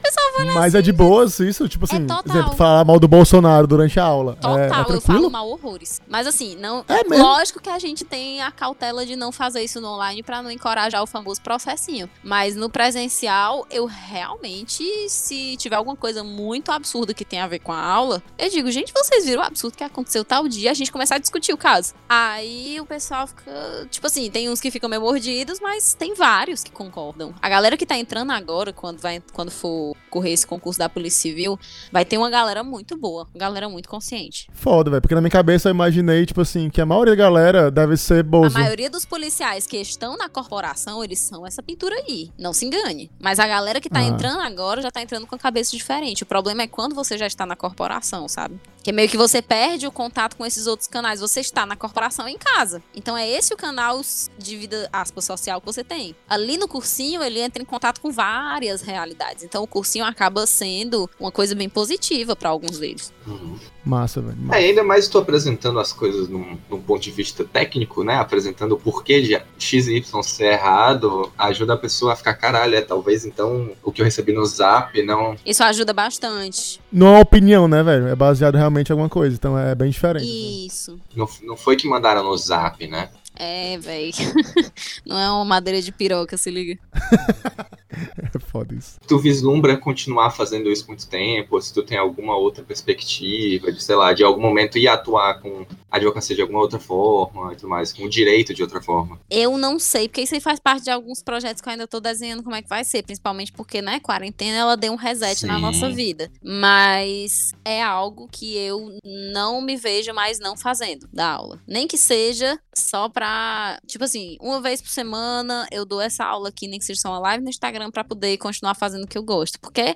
Mas é de boas isso? Tipo assim, É total. exemplo, falar mal do Bolsonaro durante a aula. Total, é, é eu falo mal horrores. Mas assim, não. É mesmo? lógico que a gente tem a cautela de não fazer isso no online pra não encorajar o famoso processinho. Mas no presencial, eu realmente, se tiver alguma coisa muito absurda que tem a ver com a aula, eu digo, gente, vocês viram o absurdo que aconteceu tal dia, a gente começar a discutir o caso. Aí o pessoal fica. Tipo assim, tem uns que ficam meio mordidos, mas tem vários que concordam. A galera que tá entrando agora, quando, vai, quando for correr esse concurso da Polícia Civil, vai ter uma galera muito boa, galera muito consciente. Foda, velho. Porque na minha cabeça eu imaginei, tipo assim, que a maioria da galera deve ser A bozo. maioria dos policiais que estão na corporação, eles são essa pintura aí. Não se engane. Mas a galera que tá Ah. entrando agora já tá entrando com a cabeça diferente. O problema é quando você já está na corporação, sabe? Que meio que você perde o contato com esses outros canais. Você está na corporação em casa. Então é esse o canal de vida, aspas, social que você tem. Ali no cursinho, ele entra em contato com várias realidades. Então o cursinho acaba sendo uma coisa bem positiva para alguns deles. Uhum. Massa, velho. É, Massa. ainda mais tu apresentando as coisas num, num ponto de vista técnico, né? Apresentando o porquê de X e Y ser errado, ajuda a pessoa a ficar, caralho, é, talvez então o que eu recebi no zap não. Isso ajuda bastante. Não é uma opinião, né, velho? É baseado realmente em alguma coisa. Então é bem diferente. assim. Isso. Não, não foi que mandaram no zap, né? É, véi. Não é uma madeira de piroca, se liga. É foda isso. Tu vislumbra continuar fazendo isso muito tempo, ou se tu tem alguma outra perspectiva de, sei lá, de algum momento ir atuar com advocacia de alguma outra forma e tudo mais, com o direito de outra forma. Eu não sei, porque isso aí faz parte de alguns projetos que eu ainda tô desenhando como é que vai ser, principalmente porque, né, quarentena ela deu um reset Sim. na nossa vida. Mas é algo que eu não me vejo mais não fazendo da aula. Nem que seja só pra, tipo assim, uma vez por semana eu dou essa aula aqui, nem que seja só uma live no Instagram para poder continuar fazendo o que eu gosto. Porque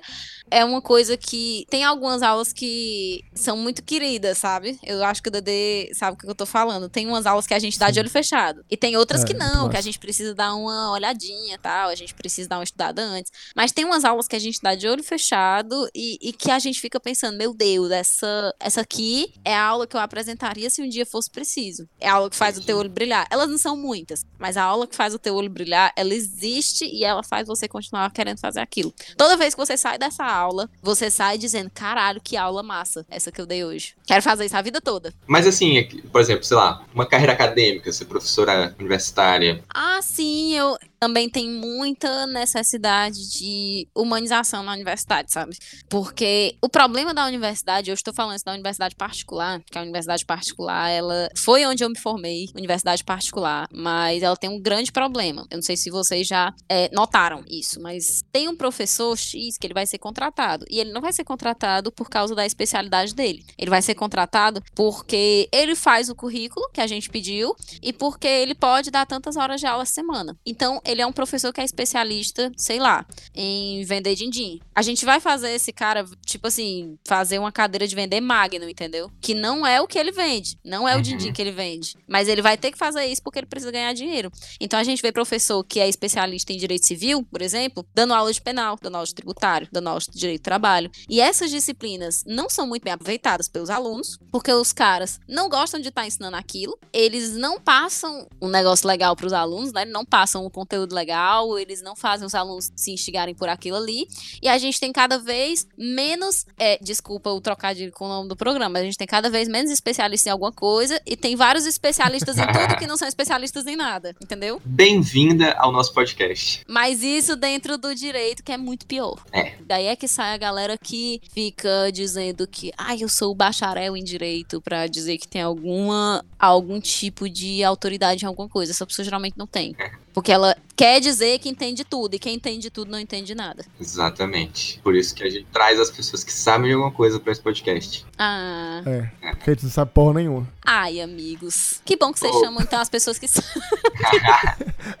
é uma coisa que tem algumas aulas que são muito queridas, sabe? Eu acho que o Dede sabe o que eu tô falando. Tem umas aulas que a gente dá de olho fechado. E tem outras é, que não, que a gente precisa dar uma olhadinha tal, a gente precisa dar uma estudada antes. Mas tem umas aulas que a gente dá de olho fechado e, e que a gente fica pensando, meu Deus, essa, essa aqui é a aula que eu apresentaria se um dia fosse preciso. É a aula que faz o teu olho brilhar. Elas não são muitas, mas a aula que faz o teu olho brilhar, ela existe e ela faz você continuar querendo fazer aquilo. Toda vez que você sai dessa aula, você sai dizendo, caralho, que aula massa essa que eu dei hoje. Quero fazer isso a vida toda. Mas assim, por exemplo, sei lá, uma carreira acadêmica, ser professora universitária. Ah, sim, eu, também tem muita necessidade de humanização na universidade, sabe? Porque o problema da universidade, eu estou falando isso da universidade particular, que a universidade particular, ela foi onde eu me formei, universidade particular, mas ela tem um grande problema. Eu não sei se vocês já é, notaram isso, mas tem um professor X que ele vai ser contratado e ele não vai ser contratado por causa da especialidade dele. Ele vai ser contratado porque ele faz o currículo que a gente pediu e porque ele pode dar tantas horas de aula semana. Então, ele é um professor que é especialista, sei lá, em vender din-din. A gente vai fazer esse cara, tipo assim, fazer uma cadeira de vender Magnum, entendeu? Que não é o que ele vende, não é o uhum. din-din que ele vende. Mas ele vai ter que fazer isso porque ele precisa ganhar dinheiro. Então a gente vê professor que é especialista em direito civil, por exemplo, dando aula de penal, dando aula de tributário, dando aula de direito do trabalho. E essas disciplinas não são muito bem aproveitadas pelos alunos, porque os caras não gostam de estar tá ensinando aquilo, eles não passam um negócio legal para os alunos, né? Não passam o conteúdo conteúdo legal, eles não fazem os alunos se instigarem por aquilo ali. E a gente tem cada vez menos, é, desculpa o trocadilho com o nome do programa, a gente tem cada vez menos especialistas em alguma coisa e tem vários especialistas em tudo que não são especialistas em nada, entendeu? Bem-vinda ao nosso podcast. Mas isso dentro do direito que é muito pior. É. Daí é que sai a galera que fica dizendo que, ah, eu sou bacharel em direito para dizer que tem alguma algum tipo de autoridade em alguma coisa. Essa pessoa geralmente não tem. É. Porque ela quer dizer que entende tudo, e quem entende tudo não entende nada. Exatamente. Por isso que a gente traz as pessoas que sabem de alguma coisa para esse podcast. Ah. É, é. Porque a gente não sabe porra nenhuma. Ai, amigos. Que bom que vocês oh. chamam então as pessoas que sabem.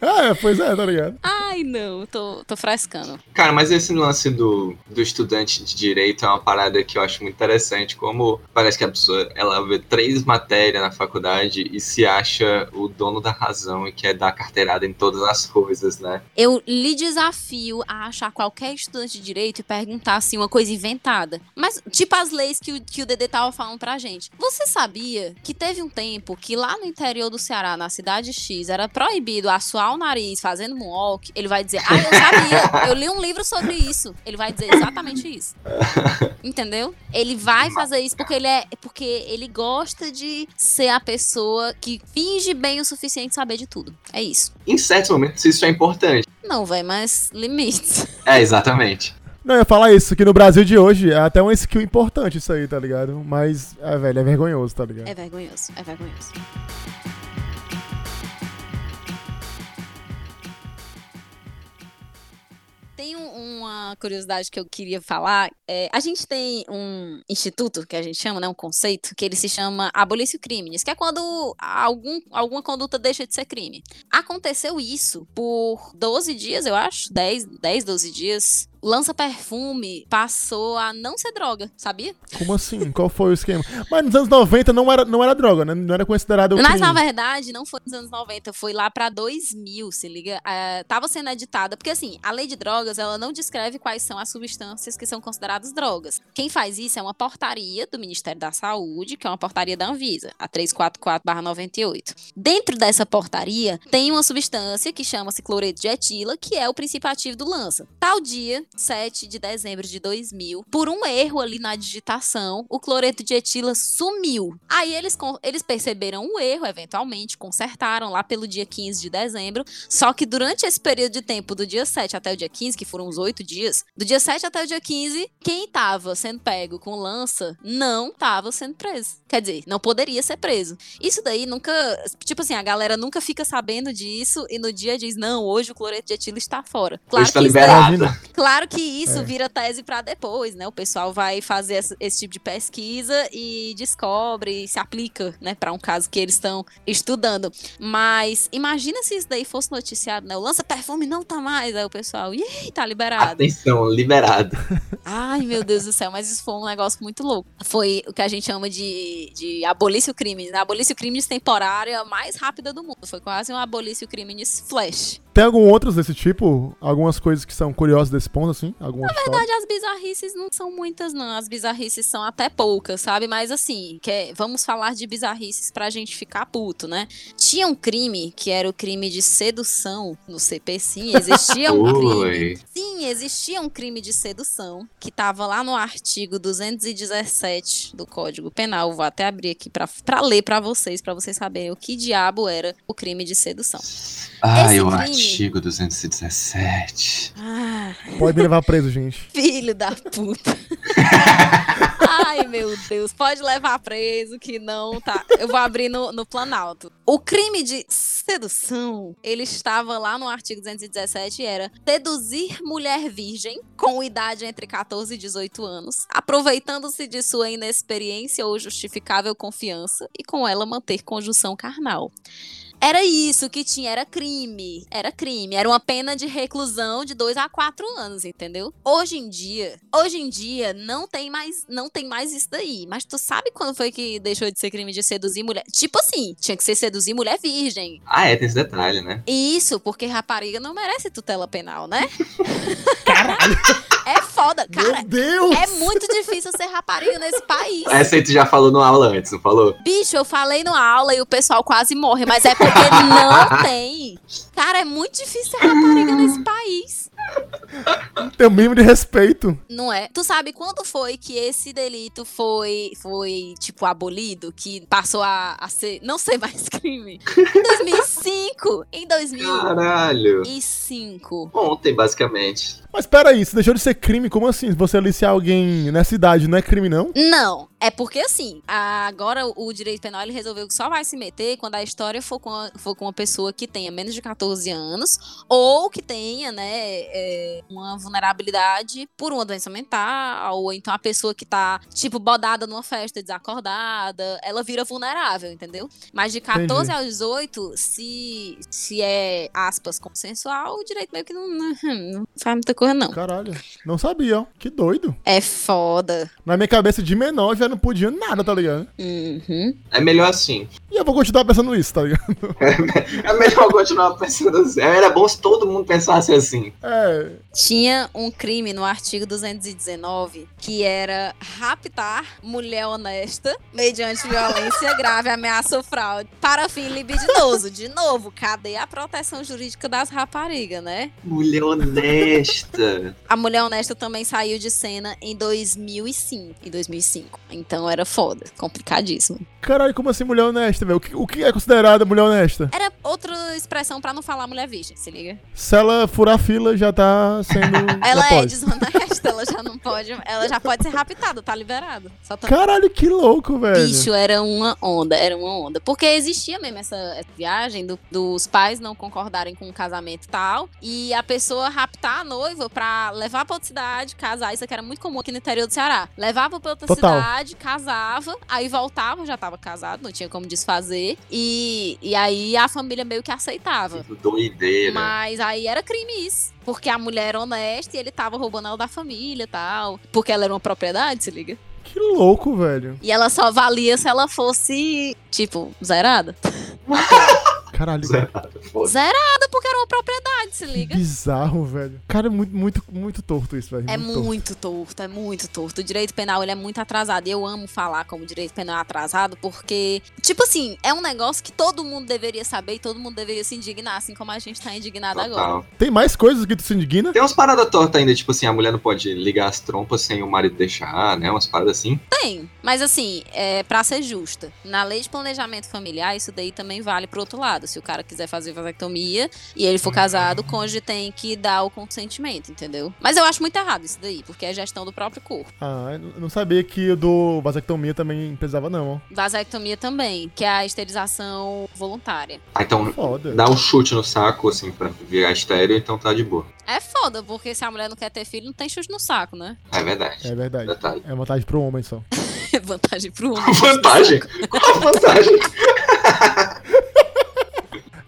é, pois é, tá ligado? Ai, não, tô, tô frescando. Cara, mas esse lance do, do estudante de direito é uma parada que eu acho muito interessante. Como parece que a pessoa ela vê três matérias na faculdade e se acha o dono da razão e quer dar carteirada em todas as coisas coisas, né? Eu lhe desafio a achar qualquer estudante de direito e perguntar assim uma coisa inventada. Mas, tipo as leis que o, que o Dedê tava falando pra gente. Você sabia que teve um tempo que lá no interior do Ceará, na cidade X, era proibido assoar o nariz fazendo moonwalk? Ele vai dizer, ah, eu sabia, eu li um livro sobre isso. Ele vai dizer exatamente isso. Entendeu? Ele vai fazer isso porque ele é. Porque ele gosta de ser a pessoa que finge bem o suficiente saber de tudo. É isso. Em certos momentos, isso é importante. Não, vai mas limites. É, exatamente. Não, eu ia falar isso, que no Brasil de hoje é até uma skill importante isso aí, tá ligado? Mas, é, velho, é vergonhoso, tá ligado? É vergonhoso, é vergonhoso. Tem uma curiosidade que eu queria falar. É, a gente tem um instituto, que a gente chama, né, um conceito, que ele se chama abolício crimes, que é quando algum, alguma conduta deixa de ser crime. Aconteceu isso por 12 dias, eu acho, 10, 10 12 dias, lança-perfume passou a não ser droga, sabia? Como assim? Qual foi o esquema? Mas nos anos 90 não era, não era droga, né? Não era considerado. Mas na verdade, não foi nos anos 90, foi lá pra 2000, se liga. É, tava sendo editada, porque assim, a lei de drogas, ela não descreve quais são as substâncias que são consideradas drogas. Quem faz isso é uma portaria do Ministério da Saúde, que é uma portaria da Anvisa, a 344-98. Dentro dessa portaria, tem uma substância que chama-se cloreto de etila, que é o princípio ativo do lança. Tal dia, 7 de dezembro de 2000, por um erro ali na digitação, o cloreto de etila sumiu. Aí eles, eles perceberam o erro, eventualmente, consertaram lá pelo dia 15 de dezembro. Só que durante esse período de tempo, do dia 7 até o dia 15, que foram uns 8 dias, do dia 7 até o dia 15, quem tava sendo pego com lança não tava sendo preso. Quer dizer, não poderia ser preso. Isso daí nunca. Tipo assim, a galera nunca fica sabendo disso e no dia diz: não, hoje o cloreto de etilo está fora. Claro está liberado. Daí, claro que isso é. vira tese para depois, né? O pessoal vai fazer esse, esse, tipo de pesquisa e descobre e se aplica, né, para um caso que eles estão estudando. Mas imagina se isso daí fosse noticiado, né? O lança-perfume não tá mais. Aí o pessoal, ih, tá liberado. Atenção, liberado. Ai, meu Deus do céu, mas isso foi um negócio muito louco. Foi o que a gente chama de, de abolício crimes. Né? Abolício crimes temporária mais rápida do mundo. Foi quase um abolício crimes flash. Tem algum outros desse tipo? Algumas coisas que são curiosas desse ponto, assim? Alguma Na verdade, as bizarrices não são muitas, não. As bizarrices são até poucas, sabe? Mas assim, que é, vamos falar de bizarrices pra gente ficar puto, né? Tinha um crime que era o crime de sedução no CP, sim. Existia um crime. Sim, existia um crime de sedução que tava lá no artigo 217 do Código Penal. Vou até abrir aqui pra, pra ler pra vocês, pra vocês saberem o que diabo era o crime de sedução. Ah, Esse eu crime... Artigo 217. Ah. Pode me levar preso, gente. Filho da puta. Ai, meu Deus. Pode levar preso que não tá. Eu vou abrir no, no Planalto. O crime de sedução, ele estava lá no artigo 217 e era seduzir mulher virgem com idade entre 14 e 18 anos, aproveitando-se de sua inexperiência ou justificável confiança e com ela manter conjunção carnal. Era isso que tinha, era crime. Era crime. Era uma pena de reclusão de dois a quatro anos, entendeu? Hoje em dia, hoje em dia, não tem mais, não tem mais isso daí. Mas tu sabe quando foi que deixou de ser crime de seduzir mulher? Tipo assim, tinha que ser seduzir mulher virgem. Ah, é, tem esse detalhe, né? Isso, porque rapariga não merece tutela penal, né? Caralho! É foda, cara. Meu Deus! É muito difícil ser rapariga nesse país. Essa aí tu já falou no aula antes, não falou? Bicho, eu falei no aula e o pessoal quase morre, mas é porque não tem. Cara, é muito difícil ser rapariga nesse país. Tem o mínimo de respeito. Não é? Tu sabe quando foi que esse delito foi, foi tipo, abolido? Que passou a, a ser, não ser mais crime? Em 2005. Em 2005. Caralho. Ontem, basicamente. Mas peraí, isso deixou de ser crime? Como assim? Se você aliciar alguém nessa idade, não é crime, não? Não. É porque, assim, agora o direito penal ele resolveu que só vai se meter quando a história for com, a, for com uma pessoa que tenha menos de 14 anos ou que tenha, né, é, uma vulnerabilidade por uma doença mental, ou então a pessoa que tá, tipo, bodada numa festa desacordada, ela vira vulnerável, entendeu? Mas de 14 Entendi. aos 18, se, se é, aspas, consensual, o direito meio que não, não, faz muita coisa, não. Caralho, não sabia, ó. Que doido. É foda. Na minha cabeça de menor já não podia nada, tá ligado? Uhum. É melhor assim. E eu vou continuar pensando isso, tá ligado? é melhor continuar pensando assim. Era bom se todo mundo pensasse assim. É. Tinha um crime no artigo 219 que era raptar mulher honesta mediante violência grave, ameaça ou fraude para fim libidinoso. De novo, cadê a proteção jurídica das raparigas, né? Mulher honesta. A mulher honesta também saiu de cena em 2005. Em 2005. Então era foda, complicadíssimo. Caralho, como assim mulher honesta, velho? O que é considerada mulher honesta? Era outra expressão para não falar mulher virgem, se liga. Se ela furar fila, já tá sendo. ela é desonesta, ela já não pode. Ela já pode ser raptada, tá liberado. Tá... Caralho, que louco, velho. Bicho, era uma onda, era uma onda. Porque existia mesmo essa, essa viagem do, dos pais não concordarem com o casamento e tal. E a pessoa raptar a noiva pra levar pra outra cidade, casar. Isso aqui era muito comum aqui no interior do Ceará. Levava pra outra Total. cidade, casava, aí voltava, já tava casado, não tinha como desfazer. E, e aí a família meio que aceitava. Doideira. Mas aí era crime isso. Porque a mulher era honesta e ele tava roubando ela da família e tal. Porque ela era uma propriedade, se liga. Que louco, velho. E ela só valia se ela fosse, tipo, zerada. Caralho. Zerada, zerada, porque era uma propriedade, se liga. bizarro, velho. Cara, é muito, muito, muito torto isso, velho. É torto. muito torto, é muito torto. O direito penal ele é muito atrasado. E eu amo falar como o direito penal é atrasado, porque, tipo assim, é um negócio que todo mundo deveria saber e todo mundo deveria se indignar, assim como a gente tá indignado agora. Total. Tem mais coisas que tu se indigna? Tem umas paradas tortas ainda, tipo assim, a mulher não pode ligar as trompas sem o marido deixar, né? Umas paradas assim. Tem, mas assim, é para ser justa, na lei de planejamento familiar, isso daí também vale pro outro lado. Se o cara quiser fazer vasectomia e ele for casado, o cônjuge tem que dar o consentimento, entendeu? Mas eu acho muito errado isso daí, porque é gestão do próprio corpo. Ah, eu não sabia que o do vasectomia também precisava, não. Vasectomia também, que é a esterilização voluntária. Ah, então Foda. dá um chute no saco, assim, pra virar estéreo, então tá de boa. É foda, porque se a mulher não quer ter filho, não tem chute no saco, né? É verdade. É verdade. Detalhe. É vantagem pro homem só. É vantagem pro homem. Vantagem? Qual a vantagem?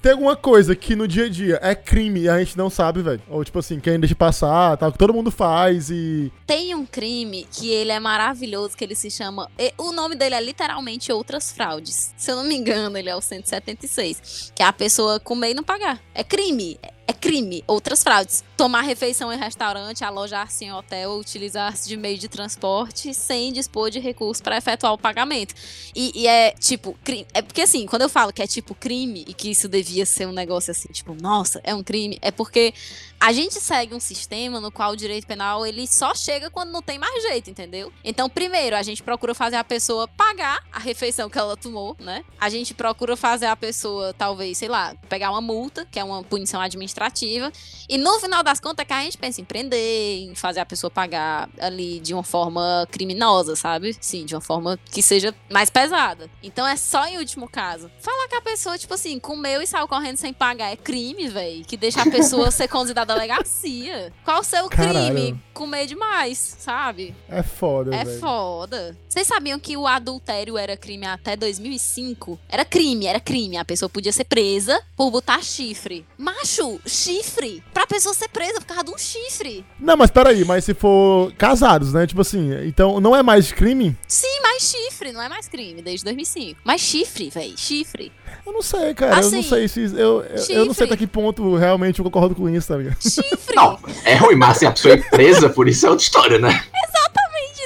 Tem alguma coisa que no dia a dia é crime e a gente não sabe, velho? Ou tipo assim, quem deixa passar, tal, que todo mundo faz e. Tem um crime que ele é maravilhoso, que ele se chama. O nome dele é literalmente Outras Fraudes. Se eu não me engano, ele é o 176. Que é a pessoa comer e não pagar. É crime. É crime. Outras fraudes. Tomar refeição em restaurante, alojar-se em hotel, utilizar-se de meio de transporte sem dispor de recursos para efetuar o pagamento. E, e é tipo, crime. É porque assim, quando eu falo que é tipo crime e que isso devia ser um negócio assim, tipo, nossa, é um crime, é porque a gente segue um sistema no qual o direito penal ele só chega quando não tem mais jeito, entendeu? Então, primeiro, a gente procura fazer a pessoa pagar a refeição que ela tomou, né? A gente procura fazer a pessoa, talvez, sei lá, pegar uma multa, que é uma punição administrativa. E no final das contas, é que a gente pensa em prender, em fazer a pessoa pagar ali de uma forma criminosa, sabe? Sim, de uma forma que seja mais pesada. Então é só em último caso. Falar que a pessoa, tipo assim, comeu e saiu correndo sem pagar é crime, velho. Que deixa a pessoa ser à delegacia. Qual o seu Caralho. crime? Comer demais, sabe? É foda, É velho. foda. Vocês sabiam que o adultério era crime até 2005? Era crime, era crime. A pessoa podia ser presa por botar chifre. Macho, chifre. Pra pessoa ser presa por causa de um chifre. Não, mas peraí, mas se for casados, né? Tipo assim, então não é mais crime? Sim, mais chifre. Não é mais crime desde 2005. Mais chifre, véi. Chifre. Eu não sei, cara. eu não Assim, sei se. Eu, eu, eu não sei até que ponto realmente eu concordo com isso, tá ligado? Chifre. Não, é ruim, mas assim, a pessoa é presa, por isso é outra história, né?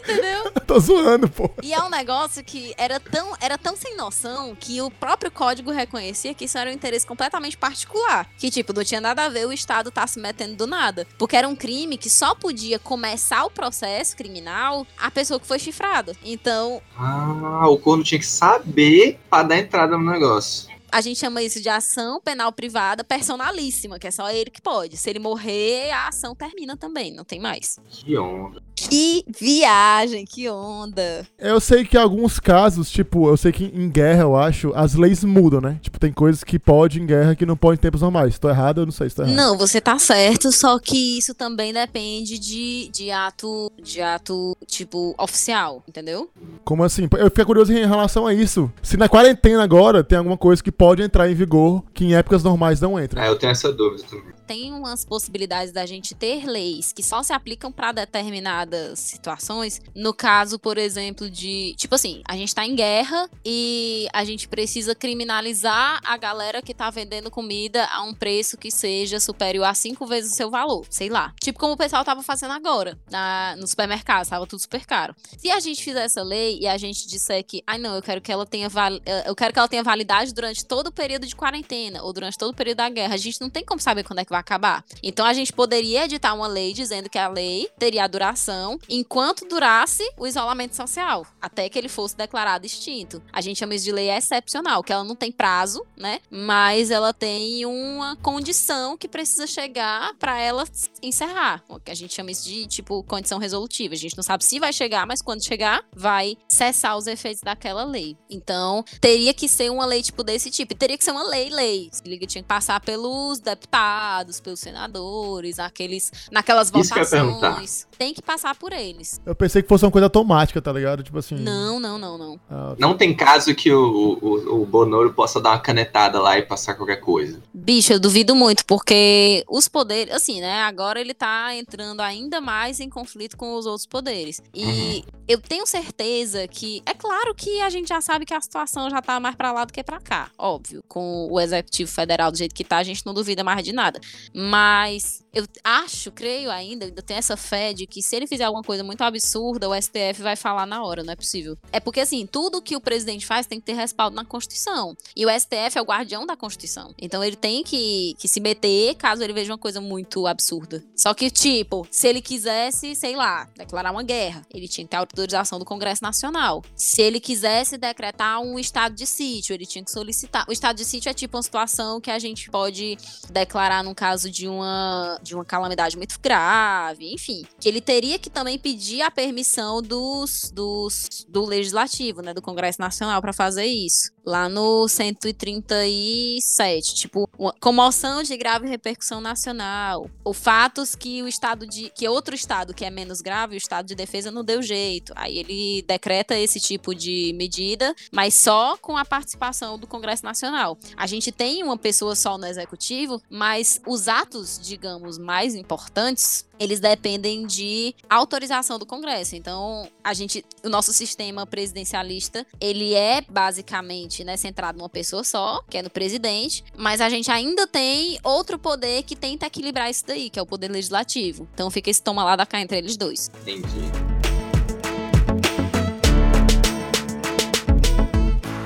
Entendeu? Eu tô zoando, pô. E é um negócio que era tão, era tão sem noção que o próprio código reconhecia que isso era um interesse completamente particular. Que, tipo, não tinha nada a ver o Estado tá se metendo do nada. Porque era um crime que só podia começar o processo criminal a pessoa que foi chifrada. Então, Ah, o corno tinha que saber pra dar entrada no negócio. A gente chama isso de ação penal privada personalíssima, que é só ele que pode. Se ele morrer, a ação termina também, não tem mais. Que onda. Que viagem, que onda. Eu sei que em alguns casos, tipo, eu sei que em guerra, eu acho, as leis mudam, né? Tipo, tem coisas que pode em guerra que não pode em tempos normais. Tô errado, eu não sei se tô errado. Não, você tá certo, só que isso também depende de, de ato, de ato, tipo, oficial, entendeu? Como assim? Eu fiquei curioso em relação a isso. Se na quarentena agora tem alguma coisa que pode entrar em vigor que em épocas normais não entra. É, eu tenho essa dúvida também. Tem umas possibilidades da gente ter leis que só se aplicam pra determinadas situações. No caso, por exemplo, de. Tipo assim, a gente tá em guerra e a gente precisa criminalizar a galera que tá vendendo comida a um preço que seja superior a cinco vezes o seu valor. Sei lá. Tipo como o pessoal tava fazendo agora na, no supermercado, tava tudo super caro. Se a gente fizer essa lei e a gente disser que, ai não, eu quero que ela tenha eh, eu quero que ela tenha validade durante todo o período de quarentena ou durante todo o período da guerra, a gente não tem como saber quando é que vai acabar. Então a gente poderia editar uma lei dizendo que a lei teria a duração enquanto durasse o isolamento social, até que ele fosse declarado extinto. A gente chama isso de lei excepcional, que ela não tem prazo, né? Mas ela tem uma condição que precisa chegar para ela encerrar. O que a gente chama isso de tipo condição resolutiva. A gente não sabe se vai chegar, mas quando chegar, vai cessar os efeitos daquela lei. Então, teria que ser uma lei tipo desse tipo. E teria que ser uma lei, lei. Se liga, tinha que passar pelos deputados, pelos senadores, aqueles naquelas Isso que votações. Tem que passar por eles. Eu pensei que fosse uma coisa automática, tá ligado? Tipo assim. Não, não, não, não. ah, Não tem caso que o, o, o Bonoro possa dar uma canetada lá e passar qualquer coisa. Bicho, eu duvido muito, porque os poderes, assim, né? Agora ele tá entrando ainda mais em conflito com os outros poderes. E uhum. eu tenho certeza que. É claro que a gente já sabe que a situação já tá mais pra lá do que pra cá. Óbvio. Com o Executivo Federal do jeito que tá, a gente não duvida mais de nada. Mas eu acho, creio ainda, ainda tenho essa fé de que se ele fizer alguma coisa muito absurda, o STF vai falar na hora, não é possível. É porque, assim, tudo que o presidente faz tem que ter respaldo na Constituição. E o STF é o guardião da Constituição. Então ele tem que, que se meter caso ele veja uma coisa muito absurda. Só que, tipo, se ele quisesse, sei lá, declarar uma guerra, ele tinha que ter autorização do Congresso Nacional. Se ele quisesse decretar um estado de sítio, ele tinha que solicitar. O estado de sítio é tipo uma situação que a gente pode declarar no caso de uma de uma calamidade muito grave, enfim, que ele teria que também pedir a permissão dos, dos do legislativo, né, do Congresso Nacional para fazer isso. Lá no 137, tipo, comoção de grave repercussão nacional, o fatos que o estado de que outro estado que é menos grave, o estado de defesa não deu jeito. Aí ele decreta esse tipo de medida, mas só com a participação do Congresso Nacional. A gente tem uma pessoa só no executivo, mas os atos, digamos, mais importantes, eles dependem de autorização do Congresso. Então, a gente, o nosso sistema presidencialista, ele é basicamente, né, centrado numa pessoa só, que é no presidente, mas a gente ainda tem outro poder que tenta equilibrar isso daí, que é o poder legislativo. Então fica esse toma lá da cá entre eles dois. Entendi.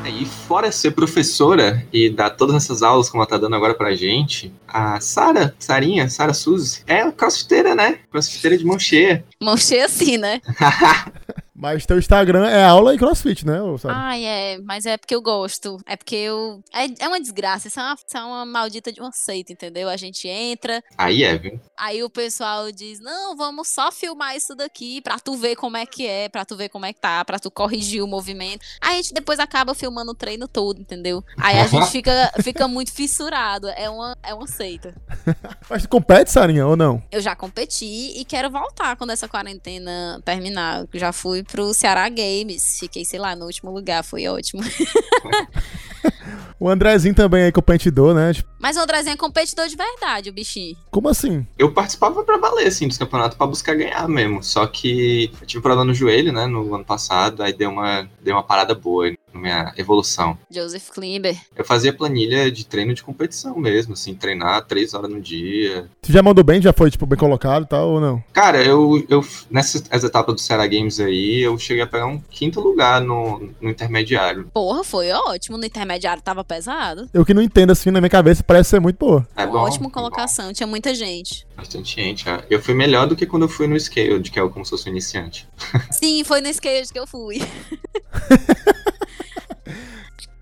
E fora ser professora e dar todas essas aulas como ela tá dando agora pra gente, a Sara, Sarinha, Sara Suzy, é crossfiteira, né? Crossfiteira de mão cheia. Mão cheia sim, né? Mas teu Instagram é aula e crossfit, né? Ai, é, mas é porque eu gosto. É porque eu. É, é uma desgraça, isso é uma, isso é uma maldita de uma seita, entendeu? A gente entra. Aí é, viu? Aí o pessoal diz: não, vamos só filmar isso daqui pra tu ver como é que é, pra tu ver como é que tá, pra tu corrigir o movimento. Aí a gente depois acaba filmando o treino todo, entendeu? Aí a gente fica, fica muito fissurado. É uma, é uma seita. Mas tu compete, Sarinha, ou não? Eu já competi e quero voltar quando essa quarentena terminar. Eu já fui pro Ceará Games. Fiquei, sei lá, no último lugar, foi ótimo. o Andrezinho também é competidor, né? Tipo, Mas o Andrezinho é competidor de verdade, o bichinho. Como assim? Eu participava pra valer, assim, dos campeonatos pra buscar ganhar mesmo. Só que eu tive problema no joelho, né, no ano passado, aí deu uma, deu uma parada boa na minha evolução. Joseph Klimber. Eu fazia planilha de treino de competição mesmo, assim, treinar três horas no dia. Tu já mandou bem? Já foi, tipo, bem colocado e tal, ou não? Cara, eu, eu nessas etapas do Ceará Games aí, eu cheguei a pegar um quinto lugar no, no intermediário. Porra, foi ótimo. No intermediário tava pesado. Eu que não entendo, assim, na minha cabeça, parece ser muito boa. É bom. Ótima colocação, bom. tinha muita gente. Bastante gente. É. Eu fui melhor do que quando eu fui no Scaled, que é como se fosse um iniciante. Sim, foi no Scaled que eu fui.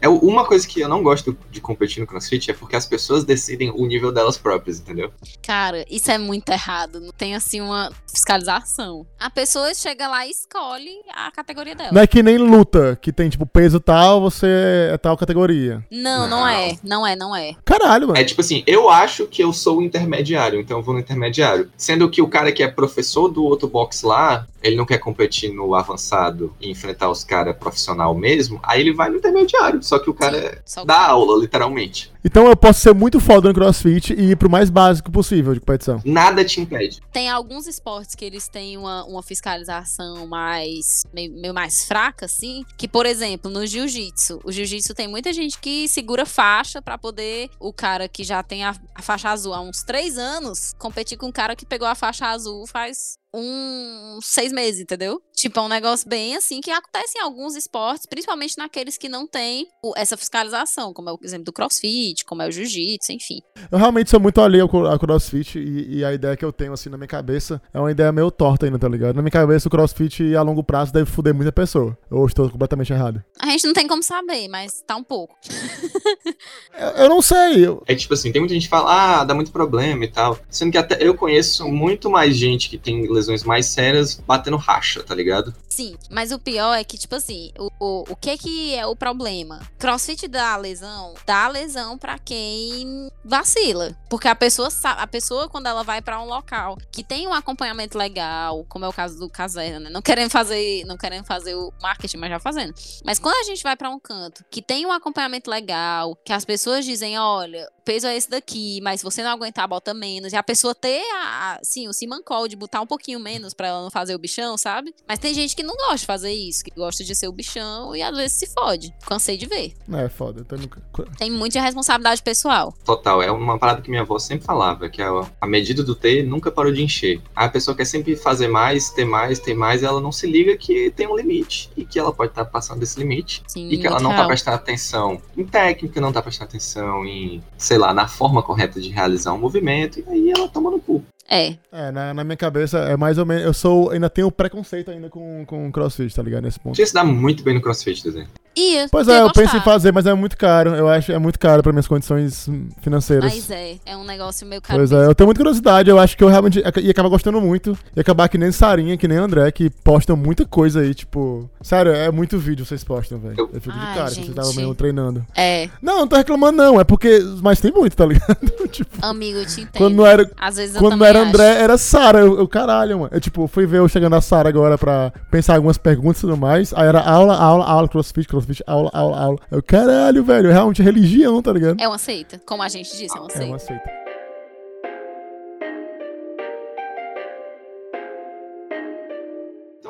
É uma coisa que eu não gosto de competir no CrossFit é porque as pessoas decidem o nível delas próprias, entendeu? Cara, isso é muito errado. Não tem assim uma fiscalização. A pessoa chega lá e escolhe a categoria dela. Não é que nem luta, que tem tipo peso tal, você é tal categoria. Não, não, não é. Não é, não é. Caralho, mano. É tipo assim, eu acho que eu sou o intermediário, então eu vou no intermediário. Sendo que o cara que é professor do outro box lá, ele não quer competir no avançado e enfrentar os caras profissional mesmo, aí ele vai no intermediário. Só que o cara Sim, dá aula, literalmente. Então eu posso ser muito foda no crossfit e ir pro mais básico possível de competição. Nada te impede. Tem alguns esportes que eles têm uma, uma fiscalização mais meio, meio, mais fraca, assim. Que, por exemplo, no jiu-jitsu. O jiu-jitsu tem muita gente que segura faixa para poder o cara que já tem a, a faixa azul há uns três anos competir com o cara que pegou a faixa azul faz uns seis meses, entendeu? Tipo, é um negócio bem assim que acontece em alguns esportes, principalmente naqueles que não têm essa fiscalização, como é o exemplo do crossfit, como é o jiu-jitsu, enfim. Eu realmente sou muito alheio ao crossfit e, e, a ideia que eu tenho assim na minha cabeça é uma ideia meio torta ainda, tá ligado? Na minha cabeça, o crossfit a longo prazo deve foder muita pessoa. Eu estou completamente errado. A gente não tem como saber, mas tá um pouco. eu, eu, não sei. Eu... É tipo assim, tem muita gente que fala, ah, dá muito problema e tal. Sendo que até eu conheço muito mais gente que tem lesões mais sérias batendo racha, tá ligado? Sim, mas o pior é que, tipo assim, o, o, o que que é o problema? Crossfit dá lesão, dá lesão para quem vacila. Porque a pessoa a pessoa, quando ela vai para um local que tem um acompanhamento legal, como é o caso do Caserna, né? Não querendo fazer, não querendo fazer o marketing, mas já fazendo. Mas quando a gente vai para um canto que tem um acompanhamento legal, que as pessoas dizem, olha, peso é esse daqui, mas se você não aguentar, bota menos. E a pessoa ter, a, assim, o simancol de botar um pouquinho menos pra ela não fazer o bichão, sabe? Mas tem gente que não gosta de fazer isso, que gosta de ser o bichão e às vezes se fode. Cansei de ver. É, foda. Então nunca... Tem muita responsabilidade pessoal. Total, é uma parada que minha avó sempre falava, que a, a medida do T nunca parou de encher. A pessoa quer sempre fazer mais, ter mais, ter mais, e ela não se liga que tem um limite. E que ela pode estar passando desse limite. Sim, e que ela não tá real. prestando atenção em técnica, não tá prestando atenção em, sei lá, na forma correta de realizar um movimento, e aí ela toma no cu. É, É, na, na minha cabeça é mais ou menos. Eu sou. Ainda tenho preconceito ainda com, com crossfit, tá ligado? Nesse ponto. Podia se dar muito bem no crossfit, desenho. Ia. Pois é, eu penso em fazer, mas é muito caro. Eu acho é muito caro pra minhas condições hum, financeiras. Mas é, é um negócio meio caro. Pois é, eu tenho muita curiosidade, eu acho que eu realmente ia acabar gostando muito. Ia acabar que nem Sarinha, que nem André, que postam muita coisa aí, tipo. Sério, é muito vídeo vocês postam, velho. Eu- fico de Ai, cara, que vocês gente. estavam mesmo treinando. É, Não, não tô reclamando, não. É porque. Mas tem muito, tá ligado? tipo, amigo, eu te entendo. quando não era. Às vezes eu Quando não era acho. André, era Sara. Eu, eu, caralho, mano. Eu, tipo, fui ver eu chegando a Sara agora pra pensar algumas perguntas e tudo mais. Aí era aula, aula, aula, crossfit, crossfit, aula, aula, aula. Eu, caralho, velho. Realmente é religião, tá ligado? É uma seita. Como a gente disse, é uma É seita. uma seita.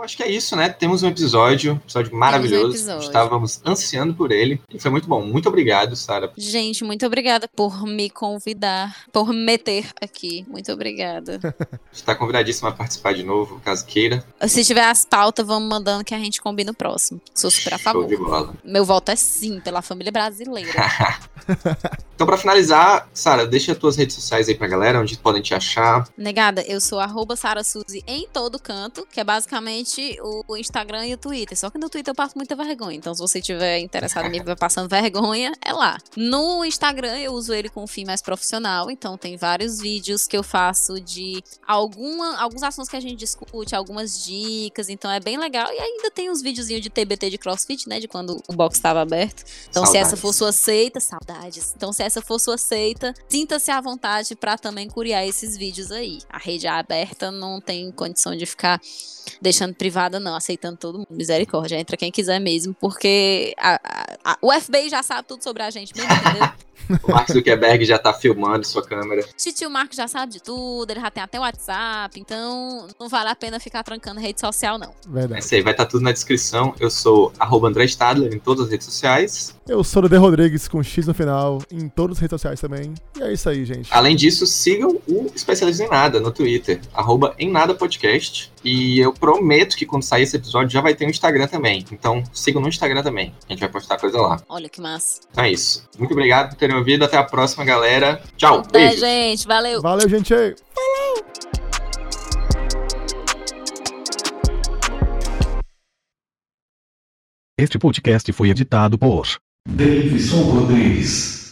Acho que é isso, né? Temos um episódio, um episódio maravilhoso. episódio. Estávamos ansiando por ele. E foi muito bom. Muito obrigado, Sara. Gente, muito obrigada por me convidar, por me meter aqui. Muito obrigada. Está convidadíssima a participar de novo, caso queira. Se tiver as pautas, vamos mandando que a gente combina o próximo. Sou super a favor. de bola. Meu voto é sim, pela família brasileira. Então, pra finalizar, Sara, deixa as tuas redes sociais aí pra galera, onde podem te achar. Negada, eu sou arroba Sara Suzy em todo canto, que é basicamente o Instagram e o Twitter. Só que no Twitter eu passo muita vergonha. Então, se você tiver interessado em me ver passando vergonha, é lá. No Instagram eu uso ele com um fim mais profissional. Então, tem vários vídeos que eu faço de alguma, alguns assuntos que a gente discute, algumas dicas. Então, é bem legal. E ainda tem uns videozinhos de TBT de CrossFit, né? De quando o box estava aberto. Então, se essa Saudades. for sua seita, saudades. Então, se essa for sua seita, sinta-se à vontade pra também curiar esses vídeos aí. A rede é aberta, não tem condição de ficar deixando privada, não, aceitando todo mundo. Misericórdia, entra quem quiser mesmo, porque a- a- a- o FBI já sabe tudo sobre a gente mesmo, entendeu? O Mark Zuckerberg já tá filmando sua câmera. Titio Marco já sabe de tudo, ele já tem até WhatsApp, então não vale a pena ficar trancando rede social, não. É Verdade. isso aí, vai estar tudo na descrição. Eu sou arroba André Stadler em todas as redes sociais. Eu sou o D. Rodrigues com X no final, em todas as redes sociais também. E é isso aí, gente. Além disso, sigam o Especialista em Nada no Twitter, arroba em Nada Podcast. E eu prometo que quando sair esse episódio já vai ter um Instagram também. Então sigam no Instagram também. A gente vai postar coisa lá. Olha que massa. Então é isso. Muito obrigado por terem ouvido. Até a próxima, galera. Tchau. Até, Beijo. gente. Valeu. Valeu, gente. Este podcast foi editado por Davidson Rodrigues.